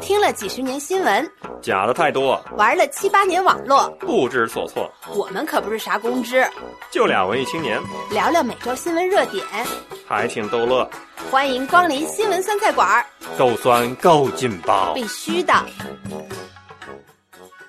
听了几十年新闻，假的太多，玩了七八年网络，不知所措。我们可不是啥公知，就俩文艺青年，聊聊每周新闻热点，还挺逗乐。欢迎光临新闻酸菜馆，够酸够劲爆，必须的。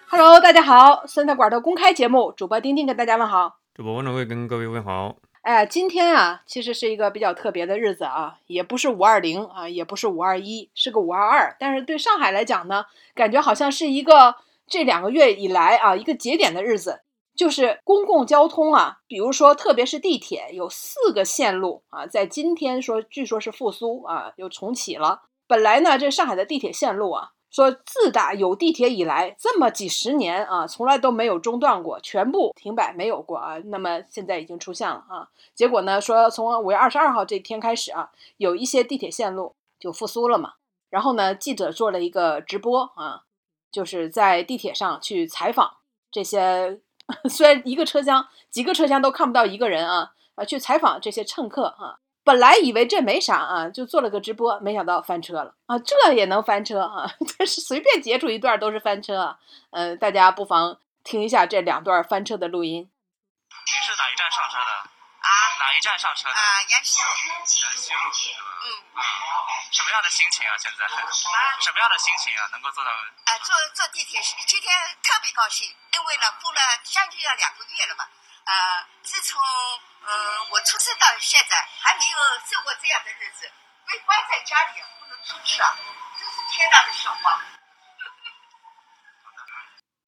Hello，大家好，酸菜馆的公开节目，主播丁丁跟大家问好。主播温掌柜跟各位问好。哎，今天啊，其实是一个比较特别的日子啊，也不是五二零啊，也不是五二一，是个五二二。但是对上海来讲呢，感觉好像是一个这两个月以来啊一个节点的日子，就是公共交通啊，比如说特别是地铁，有四个线路啊，在今天说据说是复苏啊，又重启了。本来呢，这上海的地铁线路啊。说自打有地铁以来，这么几十年啊，从来都没有中断过，全部停摆没有过啊。那么现在已经出现了啊。结果呢，说从五月二十二号这天开始啊，有一些地铁线路就复苏了嘛。然后呢，记者做了一个直播啊，就是在地铁上去采访这些，虽然一个车厢几个车厢都看不到一个人啊，啊，去采访这些乘客啊。本来以为这没啥啊，就做了个直播，没想到翻车了啊！这也能翻车啊？这是随便截出一段都是翻车啊！呃，大家不妨听一下这两段翻车的录音。您是哪一站上车的？啊，哪一站上车的？啊，延西路。延西路是吧？嗯。啊，什么样的心情啊？现在？啊。什么样的心情啊？能够做到？啊，坐坐地铁是今天特别高兴，因为呢，过了将近要两个月了吧。呃，自从嗯、呃、我出生到现在，还没有受过这样的日子，被关在家里不能出去啊，真是天大的笑话。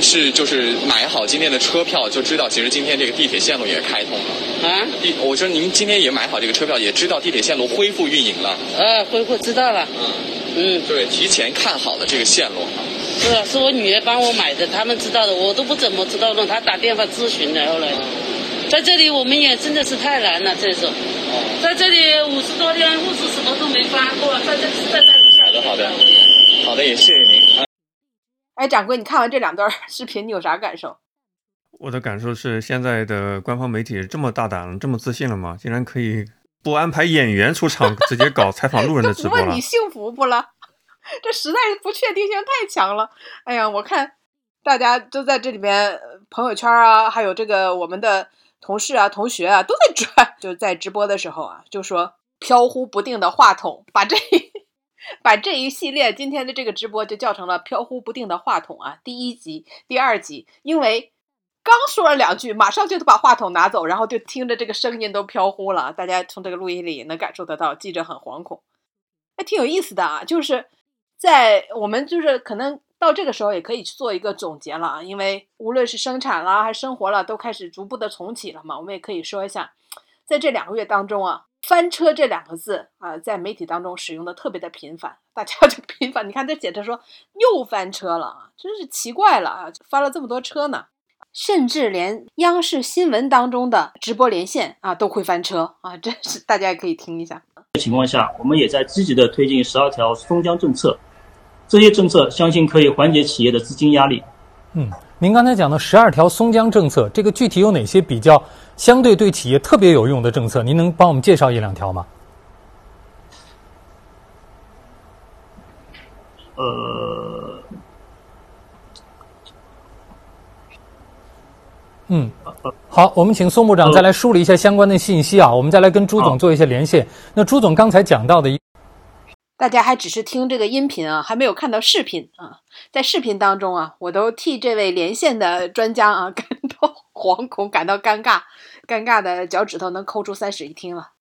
是就是买好今天的车票，就知道其实今天这个地铁线路也开通了啊。地，我说您今天也买好这个车票，也知道地铁线路恢复运营了。啊，恢复知道了。嗯嗯，对，提前看好了这个线路。是啊，是我女儿帮我买的，他们知道的，我都不怎么知道呢。她打电话咨询的，后来。在这里我们也真的是太难了，这种，在这里五十多天物资什么都没发过，在这在在好的好的，好的也谢谢您。哎，掌柜，你看完这两段视频，你有啥感受？我的感受是，现在的官方媒体这么大胆了，这么自信了吗？竟然可以不安排演员出场，直接搞采访路人的直播了。问你幸福不了？这实在是不确定性太强了。哎呀，我看大家都在这里边朋友圈啊，还有这个我们的。同事啊，同学啊，都在转，就在直播的时候啊，就说飘忽不定的话筒，把这把这一系列今天的这个直播就叫成了飘忽不定的话筒啊，第一集、第二集，因为刚说了两句，马上就把话筒拿走，然后就听着这个声音都飘忽了，大家从这个录音里能感受得到，记者很惶恐，还挺有意思的啊，就是在我们就是可能。到这个时候也可以去做一个总结了啊，因为无论是生产啦还是生活了，都开始逐步的重启了嘛。我们也可以说一下，在这两个月当中啊，“翻车”这两个字啊，在媒体当中使用的特别的频繁，大家 就频繁。你看这写着说又翻车了啊，真是奇怪了啊，翻了这么多车呢，甚至连央视新闻当中的直播连线啊都会翻车啊，这是大家也可以听一下。情况下，我们也在积极的推进十二条松江政策。这些政策相信可以缓解企业的资金压力。嗯，您刚才讲的十二条松江政策，这个具体有哪些比较相对对企业特别有用的政策？您能帮我们介绍一两条吗？呃，嗯，好，我们请宋部长再来梳理一下相关的信息啊，我们再来跟朱总做一些连线。那朱总刚才讲到的一。大家还只是听这个音频啊，还没有看到视频啊。在视频当中啊，我都替这位连线的专家啊 感到惶恐，感到尴尬，尴尬的脚趾头能抠出三室一厅了。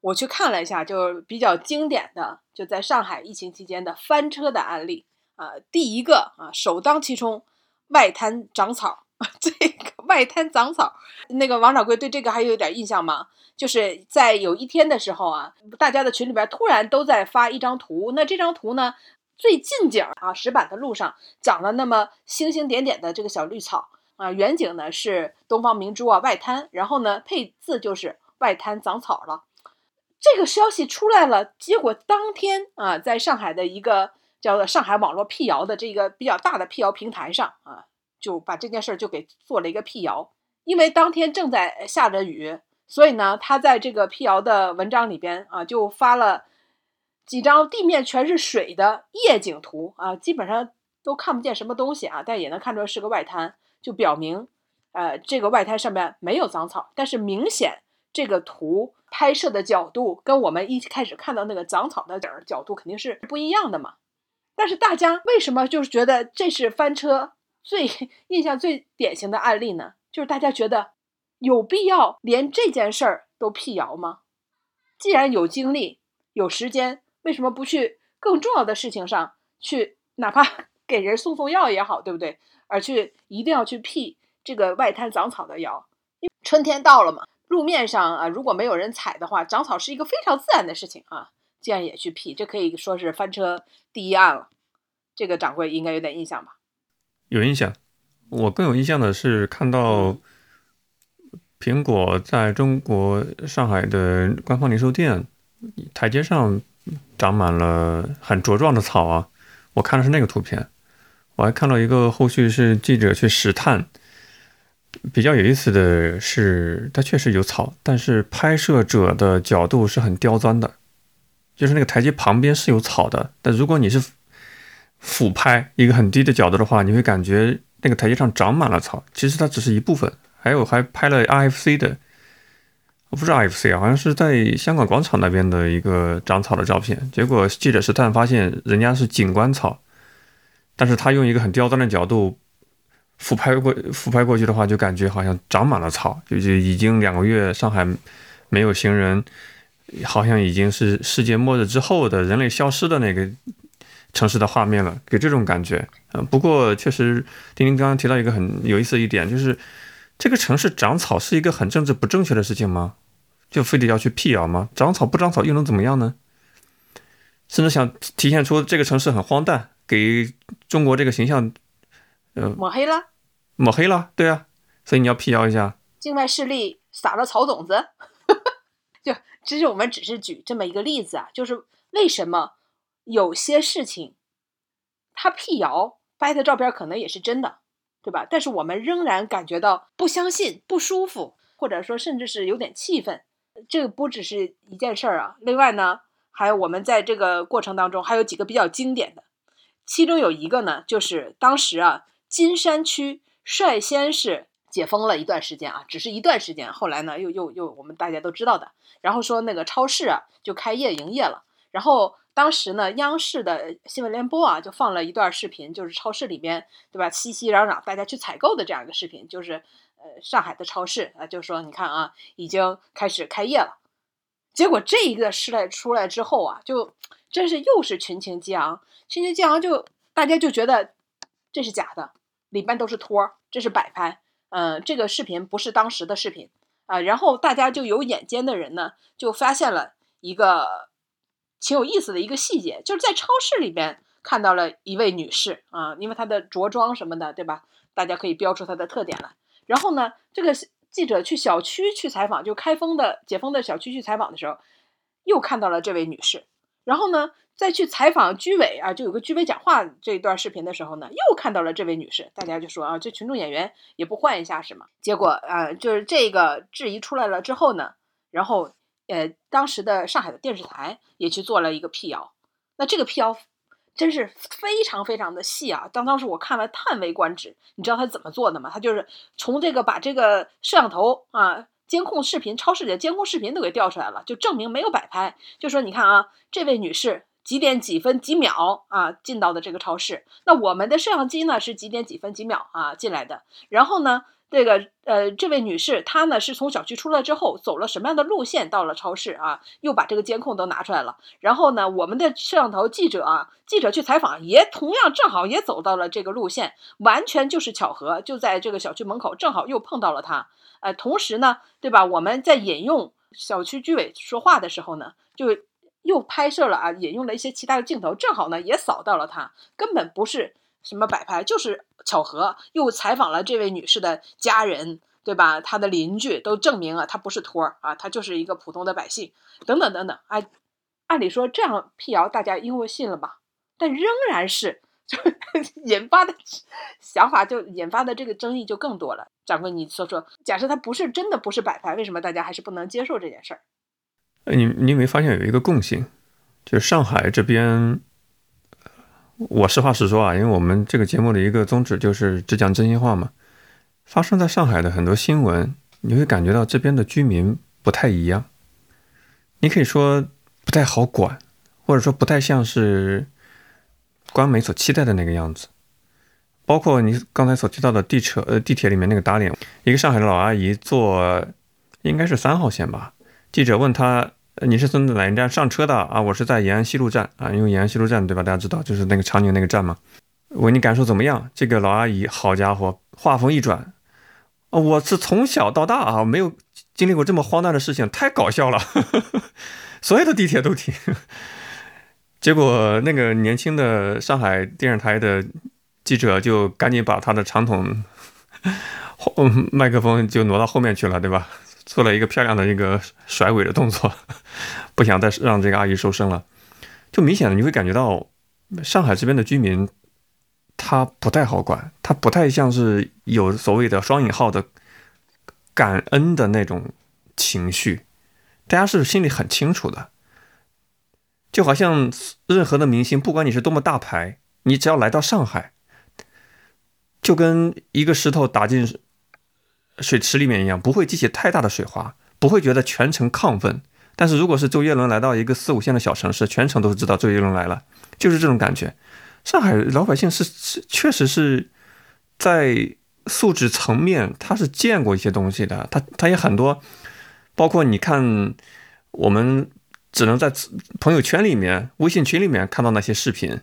我去看了一下，就比较经典的，就在上海疫情期间的翻车的案例啊。第一个啊，首当其冲，外滩长草。这个外滩长草，那个王掌柜对这个还有点印象吗？就是在有一天的时候啊，大家的群里边突然都在发一张图，那这张图呢，最近景啊，石板的路上长了那么星星点点的这个小绿草啊，远景呢是东方明珠啊外滩，然后呢配字就是外滩长草了。这个消息出来了，结果当天啊，在上海的一个叫做上海网络辟谣的这个比较大的辟谣平台上啊。就把这件事儿就给做了一个辟谣，因为当天正在下着雨，所以呢，他在这个辟谣的文章里边啊，就发了几张地面全是水的夜景图啊，基本上都看不见什么东西啊，但也能看出来是个外滩，就表明，呃，这个外滩上面没有长草，但是明显这个图拍摄的角度跟我们一开始看到那个长草的角角度肯定是不一样的嘛。但是大家为什么就是觉得这是翻车最 印象最典型的案例呢？就是大家觉得有必要连这件事儿都辟谣吗？既然有精力、有时间，为什么不去更重要的事情上去？哪怕 给人送送药也好，对不对？而去一定要去辟这个外滩长草的谣，因为春天到了嘛，路面上啊，如果没有人踩的话，长草是一个非常自然的事情啊。既然也去辟，这可以说是翻车第一案了。这个掌柜应该有点印象吧？有印象。我更有印象的是看到苹果在中国上海的官方零售店台阶上长满了很茁壮的草啊！我看的是那个图片。我还看到一个后续是记者去实探，比较有意思的是，它确实有草，但是拍摄者的角度是很刁钻的，就是那个台阶旁边是有草的，但如果你是俯拍一个很低的角度的话，你会感觉。那个台阶上长满了草，其实它只是一部分。还有还拍了 RFC 的，不是 RFC 啊，好像是在香港广场那边的一个长草的照片。结果记者实探发现，人家是景观草，但是他用一个很刁钻的角度俯拍过俯拍过去的话，就感觉好像长满了草，就就已经两个月上海没有行人，好像已经是世界末日之后的人类消失的那个。城市的画面了，给这种感觉。嗯，不过确实，丁丁刚刚提到一个很有意思的一点，就是这个城市长草是一个很政治不正确的事情吗？就非得要去辟谣吗？长草不长草又能怎么样呢？甚至想体现出这个城市很荒诞，给中国这个形象，呃，抹黑了，抹黑了，对啊，所以你要辟谣一下。境外势力撒了草种子，就其实我们只是举这么一个例子啊，就是为什么？有些事情，他辟谣拍的照片可能也是真的，对吧？但是我们仍然感觉到不相信、不舒服，或者说甚至是有点气愤。这个不只是一件事儿啊。另外呢，还有我们在这个过程当中还有几个比较经典的，其中有一个呢，就是当时啊，金山区率先是解封了一段时间啊，只是一段时间，后来呢，又又又我们大家都知道的，然后说那个超市啊就开业营业了，然后。当时呢，央视的新闻联播啊，就放了一段视频，就是超市里边，对吧？熙熙攘攘，大家去采购的这样一个视频，就是呃，上海的超市啊，就说你看啊，已经开始开业了。结果这一个事来出来之后啊，就真是又是群情激昂，群情激昂，就大家就觉得这是假的，里边都是托，这是摆拍，嗯，这个视频不是当时的视频啊。然后大家就有眼尖的人呢，就发现了一个。挺有意思的一个细节，就是在超市里边看到了一位女士啊，因为她的着装什么的，对吧？大家可以标出她的特点来。然后呢，这个记者去小区去采访，就开封的解封的小区去采访的时候，又看到了这位女士。然后呢，再去采访居委啊，就有个居委讲话这一段视频的时候呢，又看到了这位女士。大家就说啊，这群众演员也不换一下是吗？结果啊，就是这个质疑出来了之后呢，然后。呃，当时的上海的电视台也去做了一个辟谣，那这个辟谣真是非常非常的细啊！当当时我看了叹为观止。你知道他怎么做的吗？他就是从这个把这个摄像头啊、监控视频、超市里的监控视频都给调出来了，就证明没有摆拍。就说你看啊，这位女士几点几分几秒啊进到的这个超市，那我们的摄像机呢是几点几分几秒啊进来的，然后呢？这个呃，这位女士她呢是从小区出来之后走了什么样的路线到了超市啊？又把这个监控都拿出来了。然后呢，我们的摄像头记者啊，记者去采访也同样正好也走到了这个路线，完全就是巧合，就在这个小区门口正好又碰到了她。呃，同时呢，对吧？我们在引用小区居委说话的时候呢，就又拍摄了啊，引用了一些其他的镜头，正好呢也扫到了他，根本不是。什么摆拍就是巧合，又采访了这位女士的家人，对吧？她的邻居都证明了她不是托儿啊，她就是一个普通的百姓，等等等等。哎，按理说这样辟谣，大家应该信了吧？但仍然是 就引发的想法，就引发的这个争议就更多了。掌柜，你说说，假设他不是真的不是摆拍，为什么大家还是不能接受这件事儿？你你有没有发现有一个共性？就是上海这边，我实话实说啊，因为我们这个节目的一个宗旨就是只讲真心话嘛。发生在上海的很多新闻，你会感觉到这边的居民不太一样。你可以说不太好管，或者说不太像是官媒所期待的那个样子。包括你刚才所提到的地车呃地铁里面那个打脸，一个上海的老阿姨坐应该是三号线吧。记者问她：“你是从哪一站上车的啊？”我是在延安西路站啊，因为延安西路站对吧？大家知道就是那个长宁那个站嘛。问你感受怎么样？这个老阿姨，好家伙，话锋一转，我是从小到大啊，没有经历过这么荒诞的事情，太搞笑了。所有的地铁都停。结果那个年轻的上海电视台的。记者就赶紧把他的长筒后 麦克风就挪到后面去了，对吧？做了一个漂亮的一个甩尾的动作，不想再让这个阿姨受伤了。就明显的你会感觉到，上海这边的居民他不太好管，他不太像是有所谓的双引号的感恩的那种情绪，大家是心里很清楚的。就好像任何的明星，不管你是多么大牌，你只要来到上海。就跟一个石头打进水池里面一样，不会激起太大的水花，不会觉得全程亢奋。但是如果是周杰伦来到一个四五线的小城市，全程都是知道周杰伦来了，就是这种感觉。上海老百姓是是确实是在素质层面，他是见过一些东西的，他他也很多，包括你看，我们只能在朋友圈里面、微信群里面看到那些视频。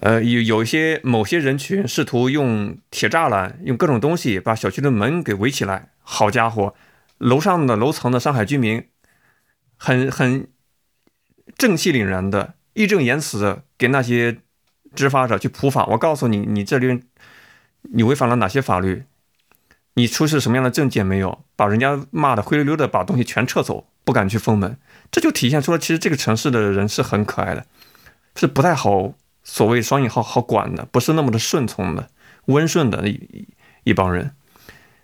呃，有有一些某些人群试图用铁栅栏、用各种东西把小区的门给围起来。好家伙，楼上的楼层的上海居民很很正气凛然的、义正言辞的给那些执法者去普法。我告诉你，你这边你违反了哪些法律？你出示什么样的证件没有？把人家骂的灰溜溜的，把东西全撤走，不敢去封门。这就体现出了，其实这个城市的人是很可爱的，是不太好。所谓双引号好管的，不是那么的顺从的、温顺的一一帮人。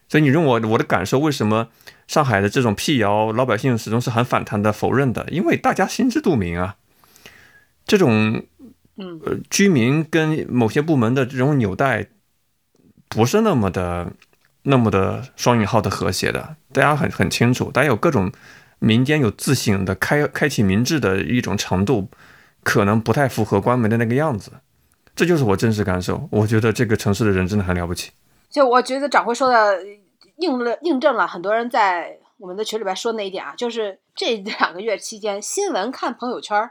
所以你问我我的感受，为什么上海的这种辟谣，老百姓始终是很反弹的、否认的？因为大家心知肚明啊，这种呃居民跟某些部门的这种纽带，不是那么的、那么的双引号的和谐的。大家很很清楚，大家有各种民间有自省的、开开启民智的一种程度。可能不太符合关门的那个样子，这就是我真实感受。我觉得这个城市的人真的很了不起。就我觉得掌柜说的印了印证了很多人在我们的群里边说那一点啊，就是这两个月期间，新闻看朋友圈，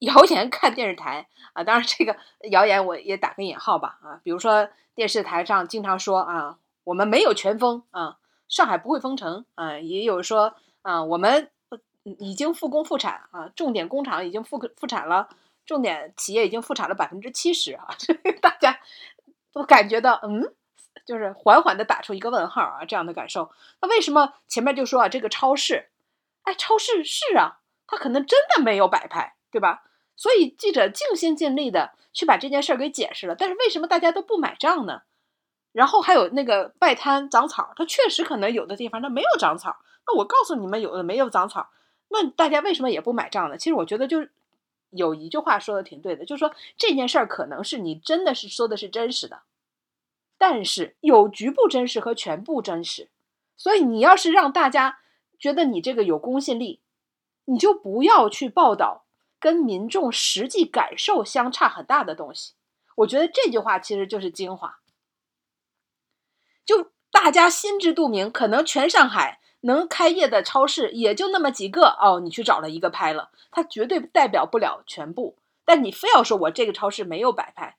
谣言看电视台啊。当然，这个谣言我也打个引号吧啊。比如说电视台上经常说啊，我们没有全封啊，上海不会封城啊，也有说啊，我们。已经复工复产啊，重点工厂已经复复产了，重点企业已经复产了百分之七十啊，大家都感觉到嗯，就是缓缓的打出一个问号啊，这样的感受。那为什么前面就说啊，这个超市，哎，超市是啊，它可能真的没有摆拍，对吧？所以记者尽心尽力的去把这件事儿给解释了，但是为什么大家都不买账呢？然后还有那个外滩长草，它确实可能有的地方它没有长草，那我告诉你们，有的没有长草。那大家为什么也不买账呢？其实我觉得就有一句话说的挺对的，就是说这件事儿可能是你真的是说的是真实的，但是有局部真实和全部真实，所以你要是让大家觉得你这个有公信力，你就不要去报道跟民众实际感受相差很大的东西。我觉得这句话其实就是精华，就大家心知肚明，可能全上海。能开业的超市也就那么几个哦，你去找了一个拍了，它绝对代表不了全部。但你非要说我这个超市没有摆拍，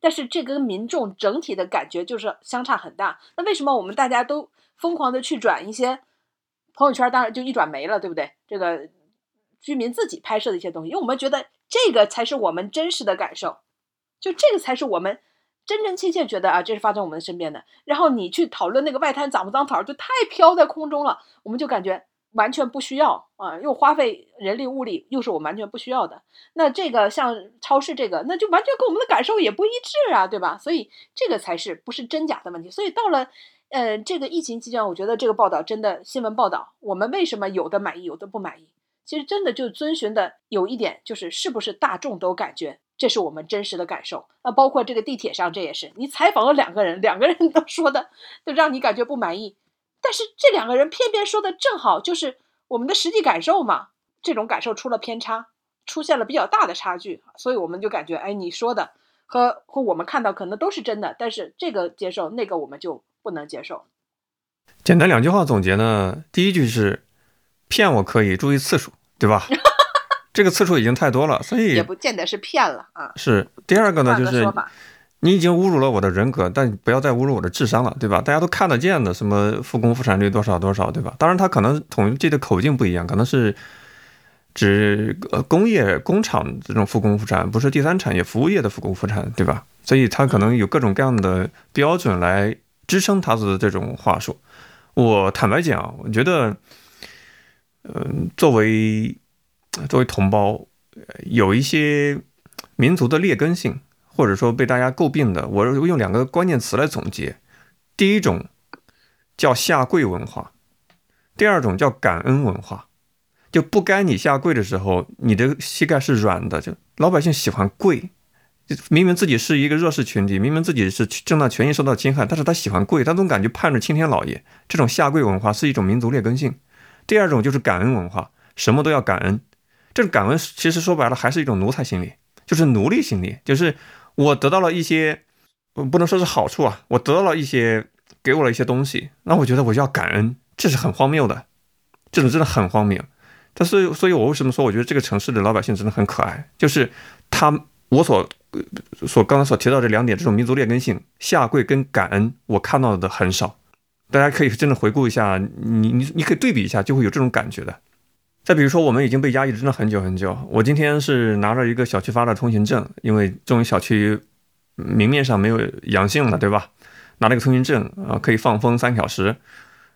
但是这跟民众整体的感觉就是相差很大。那为什么我们大家都疯狂的去转一些朋友圈？当然就一转没了，对不对？这个居民自己拍摄的一些东西，因为我们觉得这个才是我们真实的感受，就这个才是我们。真真切切觉得啊，这是发生我们身边的。然后你去讨论那个外滩长不长草，就太飘在空中了，我们就感觉完全不需要啊，又花费人力物力，又是我完全不需要的。那这个像超市这个，那就完全跟我们的感受也不一致啊，对吧？所以这个才是不是真假的问题。所以到了呃这个疫情期间，我觉得这个报道真的新闻报道，我们为什么有的满意，有的不满意？其实真的就遵循的有一点，就是是不是大众都感觉这是我们真实的感受？那包括这个地铁上，这也是你采访了两个人，两个人都说的都让你感觉不满意，但是这两个人偏偏说的正好就是我们的实际感受嘛，这种感受出了偏差，出现了比较大的差距，所以我们就感觉，哎，你说的和和我们看到可能都是真的，但是这个接受，那个我们就不能接受。简单两句话总结呢，第一句是骗我可以注意次数，对吧？这个次数已经太多了，所以也不见得是骗了啊。是第二个呢，就是你已经侮辱了我的人格，但不要再侮辱我的智商了，对吧？大家都看得见的，什么复工复产率多少多少，对吧？当然，它可能统计的口径不一样，可能是指呃工业工厂这种复工复产，不是第三产业服务业的复工复产，对吧？所以它可能有各种各样的标准来支撑它的这种话术。我坦白讲，我觉得，嗯、作为作为同胞，有一些民族的劣根性，或者说被大家诟病的，我用两个关键词来总结：第一种叫下跪文化，第二种叫感恩文化。就不该你下跪的时候，你的膝盖是软的。就老百姓喜欢跪，明明自己是一个弱势群体，明明自己是正当权益受到侵害，但是他喜欢跪，他总感觉盼着青天老爷。这种下跪文化是一种民族劣根性。第二种就是感恩文化，什么都要感恩。这种感恩其实说白了还是一种奴才心理，就是奴隶心理，就是我得到了一些，不能说是好处啊，我得到了一些，给我了一些东西，那我觉得我就要感恩，这是很荒谬的，这种真的很荒谬。但是，所以我为什么说我觉得这个城市的老百姓真的很可爱，就是他我所所刚才所提到这两点，这种民族劣根性，下跪跟感恩，我看到的很少。大家可以真的回顾一下，你你你可以对比一下，就会有这种感觉的。再比如说，我们已经被压抑真的很久很久。我今天是拿着一个小区发的通行证，因为这种小区明面上没有阳性了，对吧？拿了个通行证啊，可以放风三小时，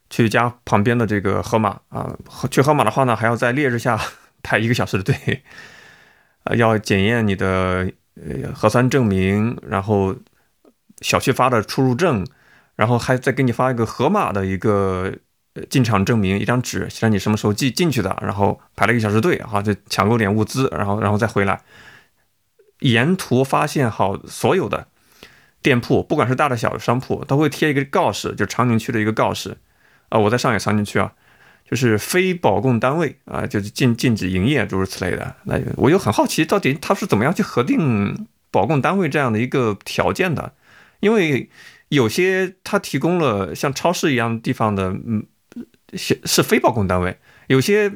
去家旁边的这个河马啊，去河马的话呢，还要在烈日下 排一个小时的队，啊，要检验你的呃核酸证明，然后小区发的出入证，然后还再给你发一个河马的一个进场证明，一张纸，写上你什么时候进进去的，然后排了一个小时队，啊，就抢购点物资，然后然后再回来。沿途发现好所有的店铺，不管是大的小的商铺，都会贴一个告示，就长宁区的一个告示。啊，我在上海长宁区啊，就是非保供单位啊，就是禁禁止营业，诸如此类的。那我就很好奇，到底他是怎么样去核定保供单位这样的一个条件的？因为有些他提供了像超市一样的地方的，嗯，是是非保供单位；有些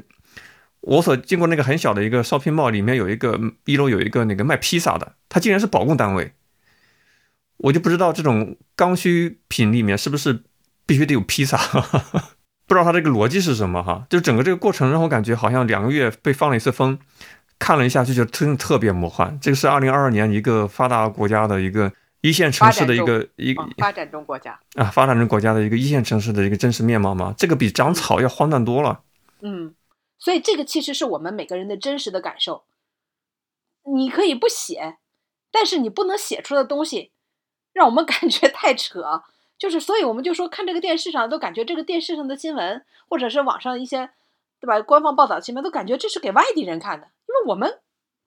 我所经过那个很小的一个 shopping mall 里面有一个一楼有一个那个卖披萨的，它竟然是保供单位。我就不知道这种刚需品里面是不是必须得有披萨，不知道它这个逻辑是什么哈。就整个这个过程让我感觉好像两个月被放了一次风，看了一下就觉得真的特别魔幻。这个是二零二二年一个发达国家的一个一线城市的一个一个嗯发展中国家，啊发展中国家的一个一线城市的一个真实面貌吗？这个比长草要荒诞多了。嗯，所以这个其实是我们每个人的真实的感受。你可以不写，但是你不能写出的东西，让我们 感觉太扯。就是，所以我们就说，看这个电视上都感觉这个电视上的新闻，或者是网上一些，对吧？官方报道的新闻都感觉这是给外地人看的，因为我们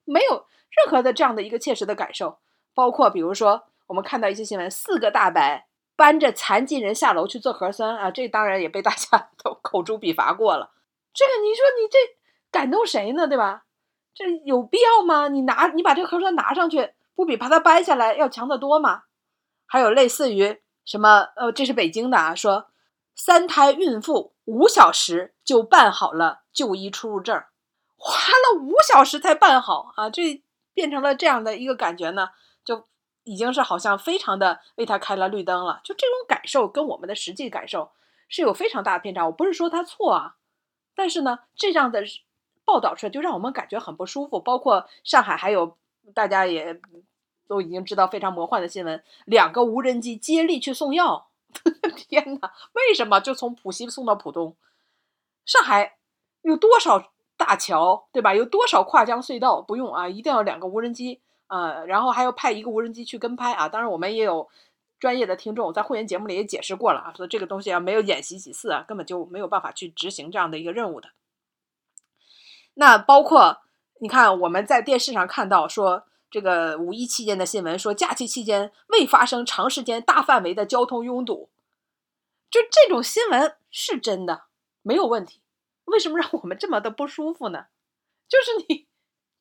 没有任何的这样的一个切实的感受。包括比如说，我们看到一些新闻，四个大白搬着残疾人下楼去做核酸啊，这当然也被大家 都口诛笔伐过了。这个你说你这感动谁呢？对吧？这有必要吗？你拿你把这个核酸拿上去，不比把它掰下来要强得多吗？还有类似于什么呃，这是北京的啊，说三胎孕妇五小时就办好了就医出入证，花了五小时才办好啊，这变成了这样的一个感觉呢，就已经是好像非常的为他开了绿灯了。就这种感受跟我们的实际感受是有非常大的偏差。我不是说他错啊，但是呢，这样的报道出来就让我们感觉很不舒服。包括上海还有大家也都已经知道非常魔幻的新闻，两个无人机接力去送药。天哪，为什么就从浦西送到浦东？上海有多少大桥，对吧？有多少跨江隧道？不用啊，一定要两个无人机、呃，然后还要派一个无人机去跟拍啊。当然，我们也有专业的听众在会员节目里也解释过了啊，说这个东西啊没有演习几次啊，根本就没有办法去执行这样的一个任务的。那包括你看我们在电视上看到说，这个五一期间的新闻说，假期期间未发生长时间大范围的交通拥堵，就这种新闻是真的，没有问题。为什么让我们这么的不舒服呢？就是你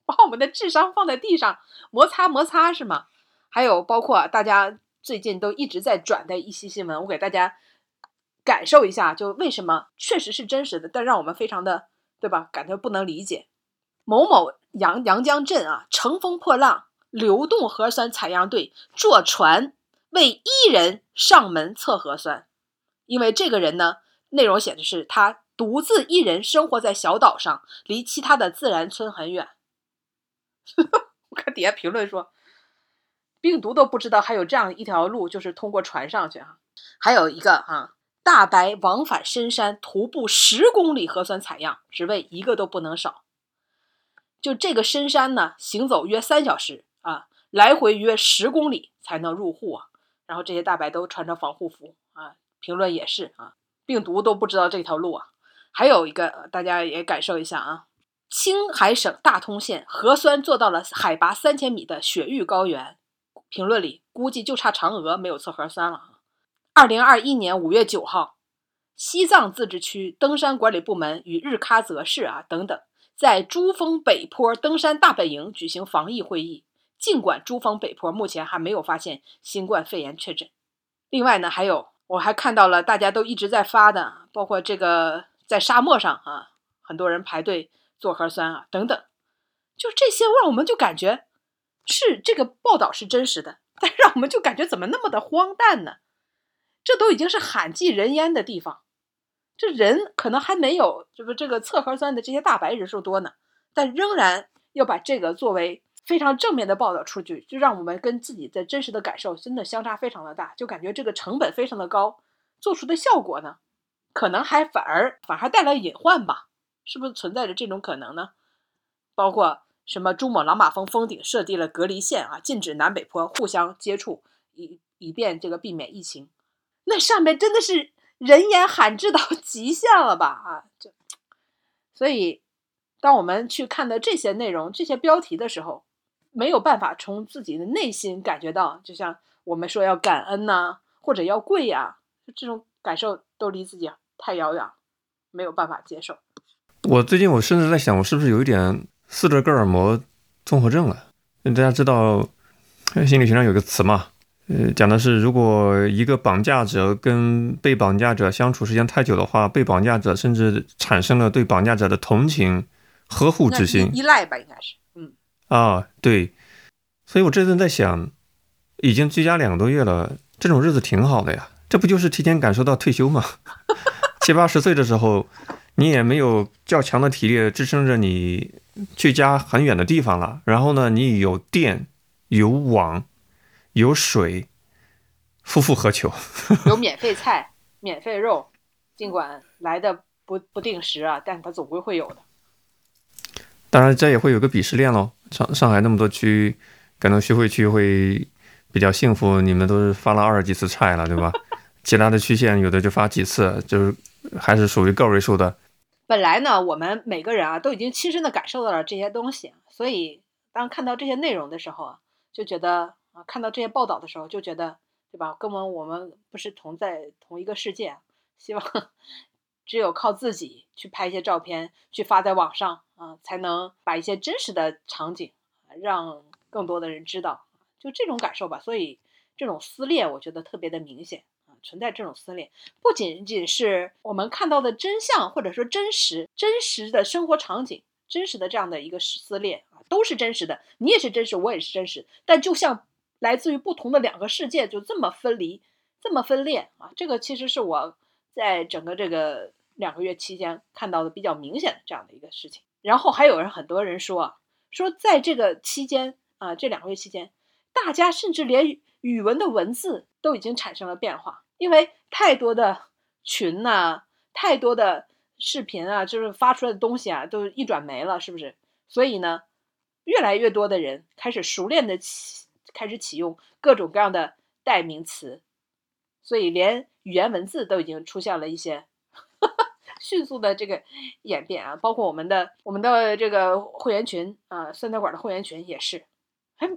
把我们的智商放在地上摩擦摩擦是吗？还有包括大家最近都一直在转的一些新闻，我给大家感受一下，就为什么确实是真实的，但让我们非常的对吧？感觉不能理解。某某阳阳江镇啊，乘风破浪，流动核酸采样队坐船为一人上门测核酸，因为这个人呢，内容写的是他。独自一人生活在小岛上，离其他的自然村很远。我看底下评论说，病毒都不知道还有这样一条路，就是通过船上去啊。还有一个啊，大白往返深山徒步十公里核酸采样，只为一个都不能少。就这个深山呢，行走约三小时啊，来回约十公里才能入户啊。然后这些大白都穿着防护服啊，评论也是啊，病毒都不知道这条路啊。还有一个，大家也感受一下啊！青海省大通县核酸做到了海拔三千米的雪域高原。评论里估计就差嫦娥没有测核酸了。二零二一年五月九号，西藏自治区登山管理部门与日喀则市啊等等，在珠峰北坡登山大本营举行防疫会议。尽管珠峰北坡目前还没有发现新冠肺炎确诊。另外呢，还有我还看到了大家都一直在发的，包括这个。在沙漠上啊，很多人排队做核酸啊，等等，就这些让我们就感觉是这个报道是真实的，但让我们就感觉怎么那么的荒诞呢？这都已经是罕见人烟的地方，这人可能还没有这个这个测核酸的这些大白人数多呢，但仍然要把这个作为非常正面的报道出去，就让我们跟自己的真实的感受真的相差非常的大，就感觉这个成本非常的高，做出的效果呢？可能还反而反而带来隐患吧？是不是存在着这种可能呢？包括什么珠穆朗玛峰峰顶设立了隔离线啊，禁止南北坡互相接触，以以便这个避免疫情。那上面真的是人烟罕至到 极限了吧？啊，这所以当我们去看到这些内容、这些标题的时候，没有办法从自己的内心感觉到，就像我们说要感恩呐，或者要跪呀，这种感受都离自己。太遥远，没有办法接受。我最近我甚至在想，我是不是有一点斯德哥尔摩综合症了？大家知道心理学上有个词嘛？呃，讲的是如果一个绑架者跟被绑架者相处时间太久的话，被绑架者甚至产生了对绑架者的同情、呵护之心，依赖吧，应该是。嗯。啊，对。所以我这阵在想，已经居家两个多月了，这种日子挺好的呀，这不就是提前感受到退休吗？七八十岁的时候，你也没有较强的体力支撑着你去家很远的地方了。然后呢，你有电、有网、有水，夫复何求？有免费菜、免费肉，尽管来的不不定时啊，但它总归会有的。当然，这也会有个鄙视链喽。上上海那么多区，可能徐汇区会比较幸福，你们都是发了二十几次菜了，对吧？其他的区县有的就发几次，就是。还是属于个位数的。本来呢，我们每个人啊都已经亲身的感受到了这些东西，所以当看到这些内容的时候啊，就觉得啊，看到这些报道的时候，就觉得，对吧？根本我们不是同在同一个世界。希望 只有靠自己去拍一些照片，去发在网上啊，才能把一些真实的场景让更多的人知道，就这种感受吧。所以这种撕裂，我觉得特别的明显。存在这种撕裂，不仅仅是我们看到的真相，或者说真实、真实的生活场景，真实的这样的一个撕裂啊，都是真实的。你也是真实，我也是真实。但就像来自于不同的两个世界，就这么分离，这么分裂啊，这个其实是我在整个这个两个月期间看到的比较明显的这样的一个事情。然后还有人，很多人说啊，说在这个期间啊，这两个月期间，大家甚至连语文的文字都已经产生了变化。因为太多的群呐，太多的视频啊，就是发出来的东西啊，都一转没了，是不是？所以呢，越来越多的人开始熟练的启开始启用各种各样的代名词，所以连语言文字都已经出现了一些 迅速的这个演变啊，包括我们的我们的这个会员群啊，酸菜馆的会员群也是，还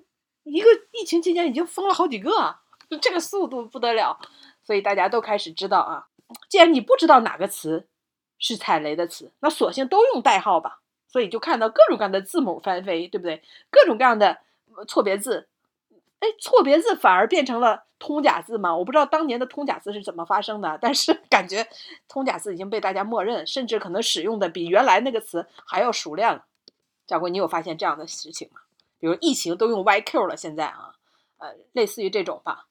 一个疫情期间已经封了好几个，这个速度不得了，所以大家都开始知道啊，既然你不知道哪个词是踩雷的词，那索性都用代号吧。所以就看到各种各样的字母翻飞，对不对？各种各样的错别字，哎，错别字反而变成了通假字嘛？我不知道当年的通假字是怎么发生的，但是感觉通假字已经被大家默认，甚至可能使用的比原来那个词还要熟练了。教官，你有发现这样的事情吗？比如疫情都用 YQ 了，现在啊，呃，类似于这种吧。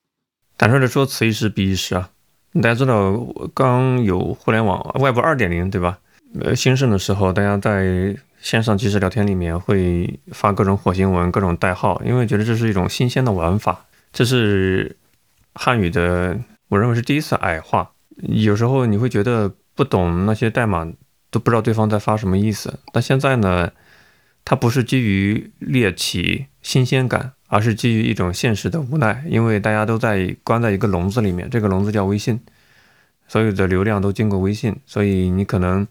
坦率的说，此一时彼一时啊。大家知道，刚有互联网 Web 二点零，对吧？呃，兴盛的时候，大家在线上即时聊天里面会发各种火星文、各种代号，因为觉得这是一种新鲜的玩法。这是汉语的，我认为是第一次矮化。有时候你会觉得不懂那些代码，都不知道对方在发什么意思。但现在呢，它不是基于猎奇新鲜感，而是基于一种现实的无奈，因为大家都在关在一个笼子里面，这个笼子叫微信，所有的流量都经过微信，所以你可能。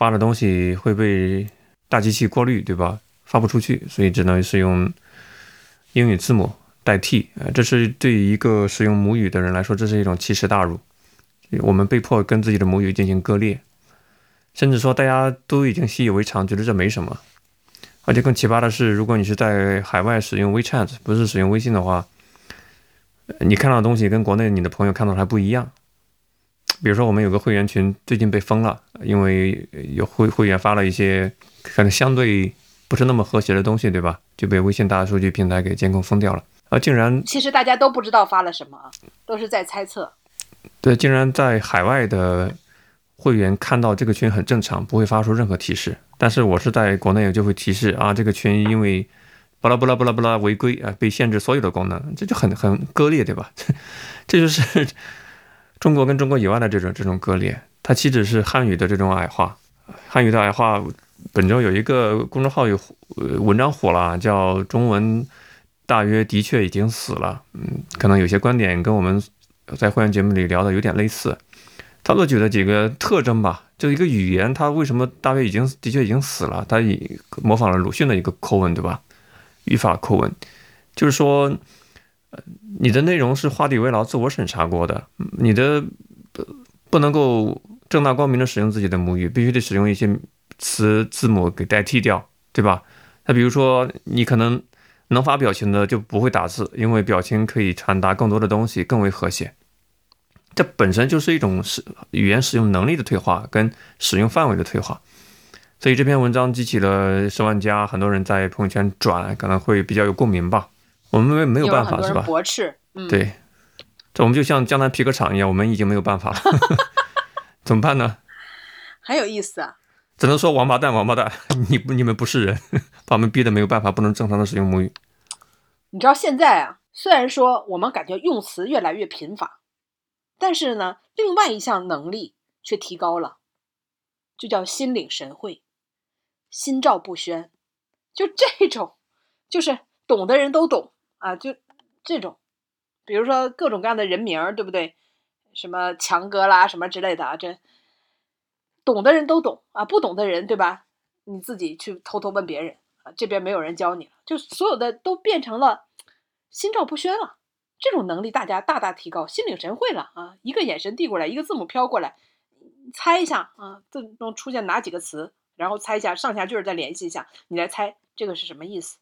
发的东西会被大机器过滤，对吧？发不出去，所以只能是用英语字母代替。呃，这是对于一个使用母语的人来说，这是一种奇耻大辱。我们被迫跟自己的母语进行割裂，甚至说大家都已经习以为常，觉得这没什么。而且更奇葩的是，如果你是在海外使用 WeChat，不是使用微信的话，你看到的东西跟国内你的朋友看到还不一样。比如说，我们有个会员群最近被封了，因为有会会员发了一些可能相对不是那么和谐的东西，对吧？就被微信大数据平台给监控封掉了。啊，竟然其实大家都不知道发了什么，都是在猜测。对，竟然在海外的会员看到这个群很正常，不会发出任何提示。但是我是在国内就会提示啊，这个群因为巴拉巴拉巴拉巴拉违规啊，被限制所有的功能，这就很很割裂，对吧？这就是。中国跟中国以外的这种这种割裂，它岂止是汉语的这种矮化？汉语的矮化，本周有一个公众号有文章火了，叫“中文大约的确已经死了”。嗯，可能有些观点跟我们在会员节目里聊的有点类似。他都举了几个特征吧，就一个语言，它为什么大约已经的确已经死了？他以模仿了鲁迅的一个口吻，对吧？语法口吻，就是说。你的内容是画地为牢、自我审查过的，你的不能够正大光明的使用自己的母语，必须得使用一些词字母给代替掉，对吧？那比如说，你可能能发表情的就不会打字，因为表情可以传达更多的东西，更为和谐。这本身就是一种使语言使用能力的退化跟使用范围的退化。所以这篇文章激起了十万加，很多人在朋友圈转，可能会比较有共鸣吧。我们没没有办法是吧？驳斥，对，这我们就像江南皮革厂一样，我们已经没有办法了，怎么办呢？很有意思啊！只能说王八蛋，王八蛋，你不你们不是人，把我们逼得没有办法，不能正常的使用母语。你知道现在啊，虽然说我们感觉用词越来越贫乏，但是呢，另外一项能力却提高了，就叫心领神会、心照不宣，就这种，就是懂的人都懂。啊，就这种，比如说各种各样的人名，对不对？什么强哥啦，什么之类的啊，这懂的人都懂啊，不懂的人，对吧？你自己去偷偷问别人啊，这边没有人教你了，就所有的都变成了心照不宣了。这种能力大家大大提高，心领神会了啊！一个眼神递过来，一个字母飘过来，猜一下啊，这中出现哪几个词，然后猜一下上下句再联系一下，你来猜这个是什么意思，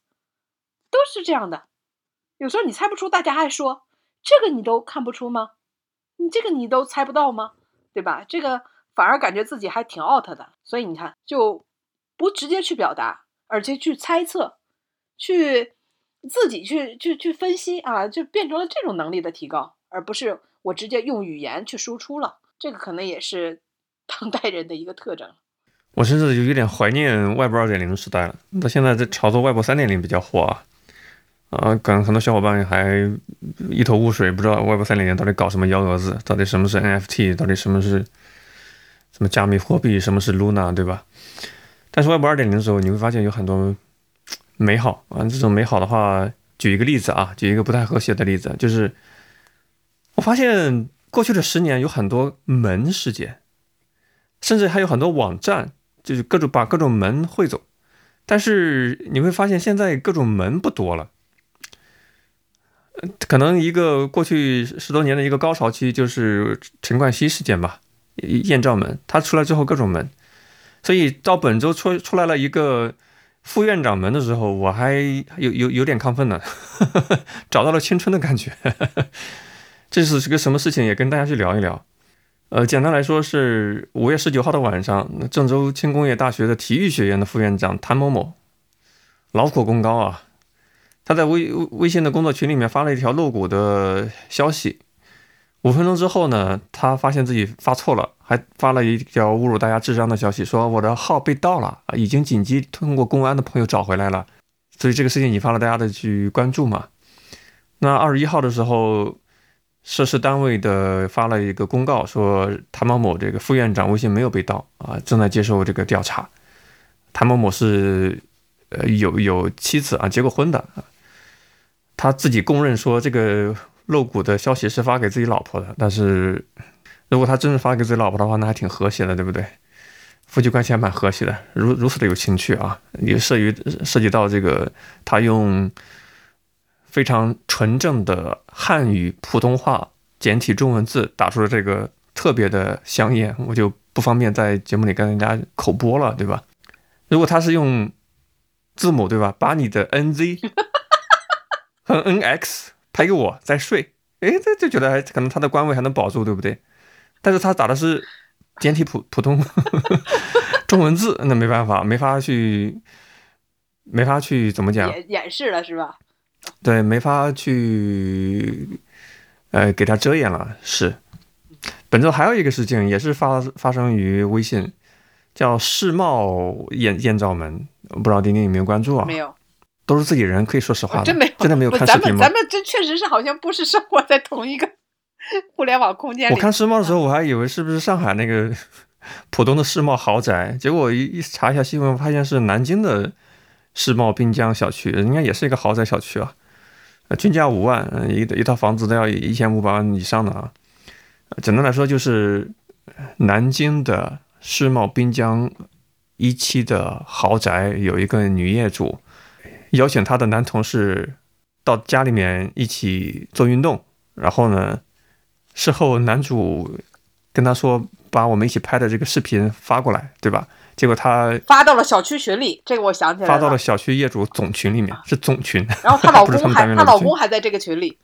都是这样的。有时候你猜不出，大家还说这个你都看不出吗？你这个你都猜不到吗？对吧？这个反而感觉自己还挺 out 的。所以你看，就不直接去表达，而且去猜测，去自己去去去分析啊，就变成了这种能力的提高，而不是我直接用语言去输出了。这个可能也是 当代人的一个特征。我甚至就有点怀念 Web 二点零时代了。到现在在炒作 Web 三点零比较火啊。啊，可能很多小伙伴还一头雾水，不知道 Web 三点零到底搞什么幺蛾子，到底什么是 NFT，到底什么是什么加密货币，什么是 Luna，对吧？但是 Web 二点零的时候，你会发现有很多美好啊。这种美好的话，举一个例子啊，举一个不太和谐的例子，就是我发现过去的十年有很多门事件，甚至还有很多网站，就是各种把各种门汇总。但是你会发现，现在各种门不多了。可能一个过去十多年的一个高潮期，就是陈冠希事件吧，艳照门，他出来之后各种门，所以到本周出出来了一个副院长们的时候，我还有有有点亢奋呢，找到了青春的感觉。这是是个什么事情，也跟大家去聊一聊。呃，简单来说是五月十九号的晚上，郑州轻工业大学的体育学院的副院长谭某某，劳苦功高啊，他在微微信的工作群里面发了一条露骨的消息。五分钟之后呢，他发现自己发错了，还发了一条侮辱大家智商的消息，说我的号被盗了，已经紧急通过公安的朋友找回来了。所以这个事情引发了大家的去关注嘛。那二十一号的时候。涉事单位的发了一个公告，说谭某某这个副院长微信没有被盗啊，正在接受这个调查。谭某某是呃有有妻子啊，结过婚的啊，他自己供认说这个露骨的消息是发给自己老婆的，但是如果他真是发给自己老婆的话，那还挺和谐的，对不对？夫妻关系还蛮和谐的，如如此的有情趣啊，也涉于涉及到这个他用。非常纯正的汉语普通话简体中文字打出了这个特别的香艳，我就不方便在节目里跟人家口播了，对吧？如果他是用字母，对吧？把你的 NZ 和 NX 拍给我再睡，哎，这就觉得还可能他的官位还能保住，对不对？但是他打的是简体普普通 中文字，那没办法，没法去，没法去怎么讲？演演示了是吧？对，没法去，呃，给他遮掩了。是，本周还有一个事情，也是发发生于微信，叫世贸艳艳照门，不知道丁丁有没有关注啊？没有，都是自己人，可以说实话的，真没有，真的没有看视频吗？咱们咱们这确实是好像不是生活在同一个 互联网空间里。我看世贸的时候，我还以为是不是上海那个 浦东的世贸豪宅，结果一一查一下新闻，发现是南京的。世贸滨江小区应该也是一个豪宅小区啊，均价五万，一一套房子都要一千五百万以上的啊。简单来说，就是南京的世贸滨江一期的豪宅有一个女业主邀请她的男同事到家里面一起做运动，然后呢，事后男主跟她说把我们一起拍的这个视频发过来，对吧？结果他发到了小区群里，这个我想起来了。发到了小区业主总群里面，是总群。然后她老公 还，她老公还在这个群里。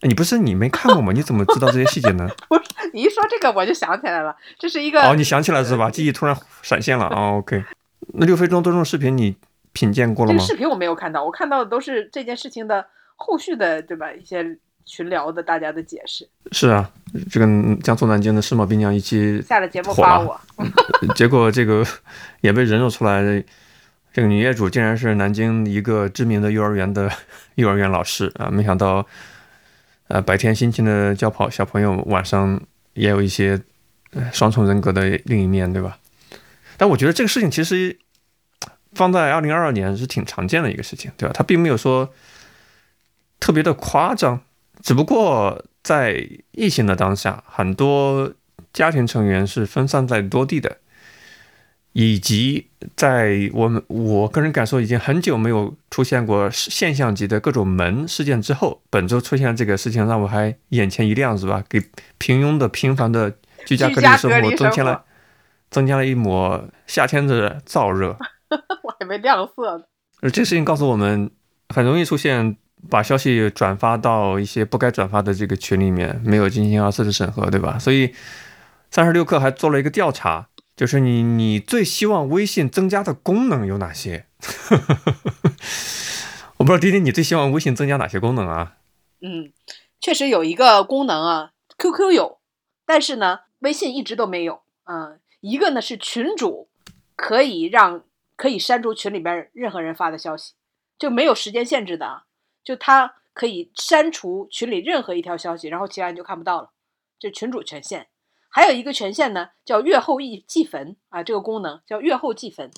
你不是你没看过吗？你怎么知道这些细节呢？不是你一说这个我就想起来了，这是一个哦，你想起来是吧？记忆突然闪现了啊。OK，那六分钟多钟视频你品鉴过了吗？这个视频我没有看到，我看到的都是这件事情的后续的，对吧？一些。群聊的大家的解释是啊，这个江苏南京的世贸滨江一期下了节目发我，结果这个 也被人肉出来，这个女业主竟然是南京一个知名的幼儿园的 幼儿园老师啊！没想到，呃，白天辛勤的教跑小朋友，晚上也有一些双重人格的另一面对吧？但我觉得这个事情其实放在二零二二年是挺常见的一个事情，对吧？它并没有说特别的夸张。只不过在疫情的当下，很多家庭成员是分散在多地的，以及在我们我个人感受已经很久没有出现过现象级的各种门事件之后，本周出现这个事情让我还眼前一亮，是吧？给平庸的平凡的居家隔离生活增添了增加了一抹夏天的燥热。我还没亮色呢。而这事情告诉我们，很容易出现。把消息转发到一些不该转发的这个群里面，没有进行二次的审核，对吧？所以三十六氪还做了一个调查，就是你你最希望微信增加的功能有哪些？我不知道丁丁你最希望微信增加哪些功能啊？嗯，确实有一个功能啊，QQ 有，但是呢，微信一直都没有。嗯，一个呢是群主可以让可以删除群里边任何人发的消息，就没有时间限制的啊。就他可以删除群里任何一条消息，然后其他人就看不到了，就群主权限。还有一个权限呢，叫阅后一记焚啊，这个功能叫阅后记焚，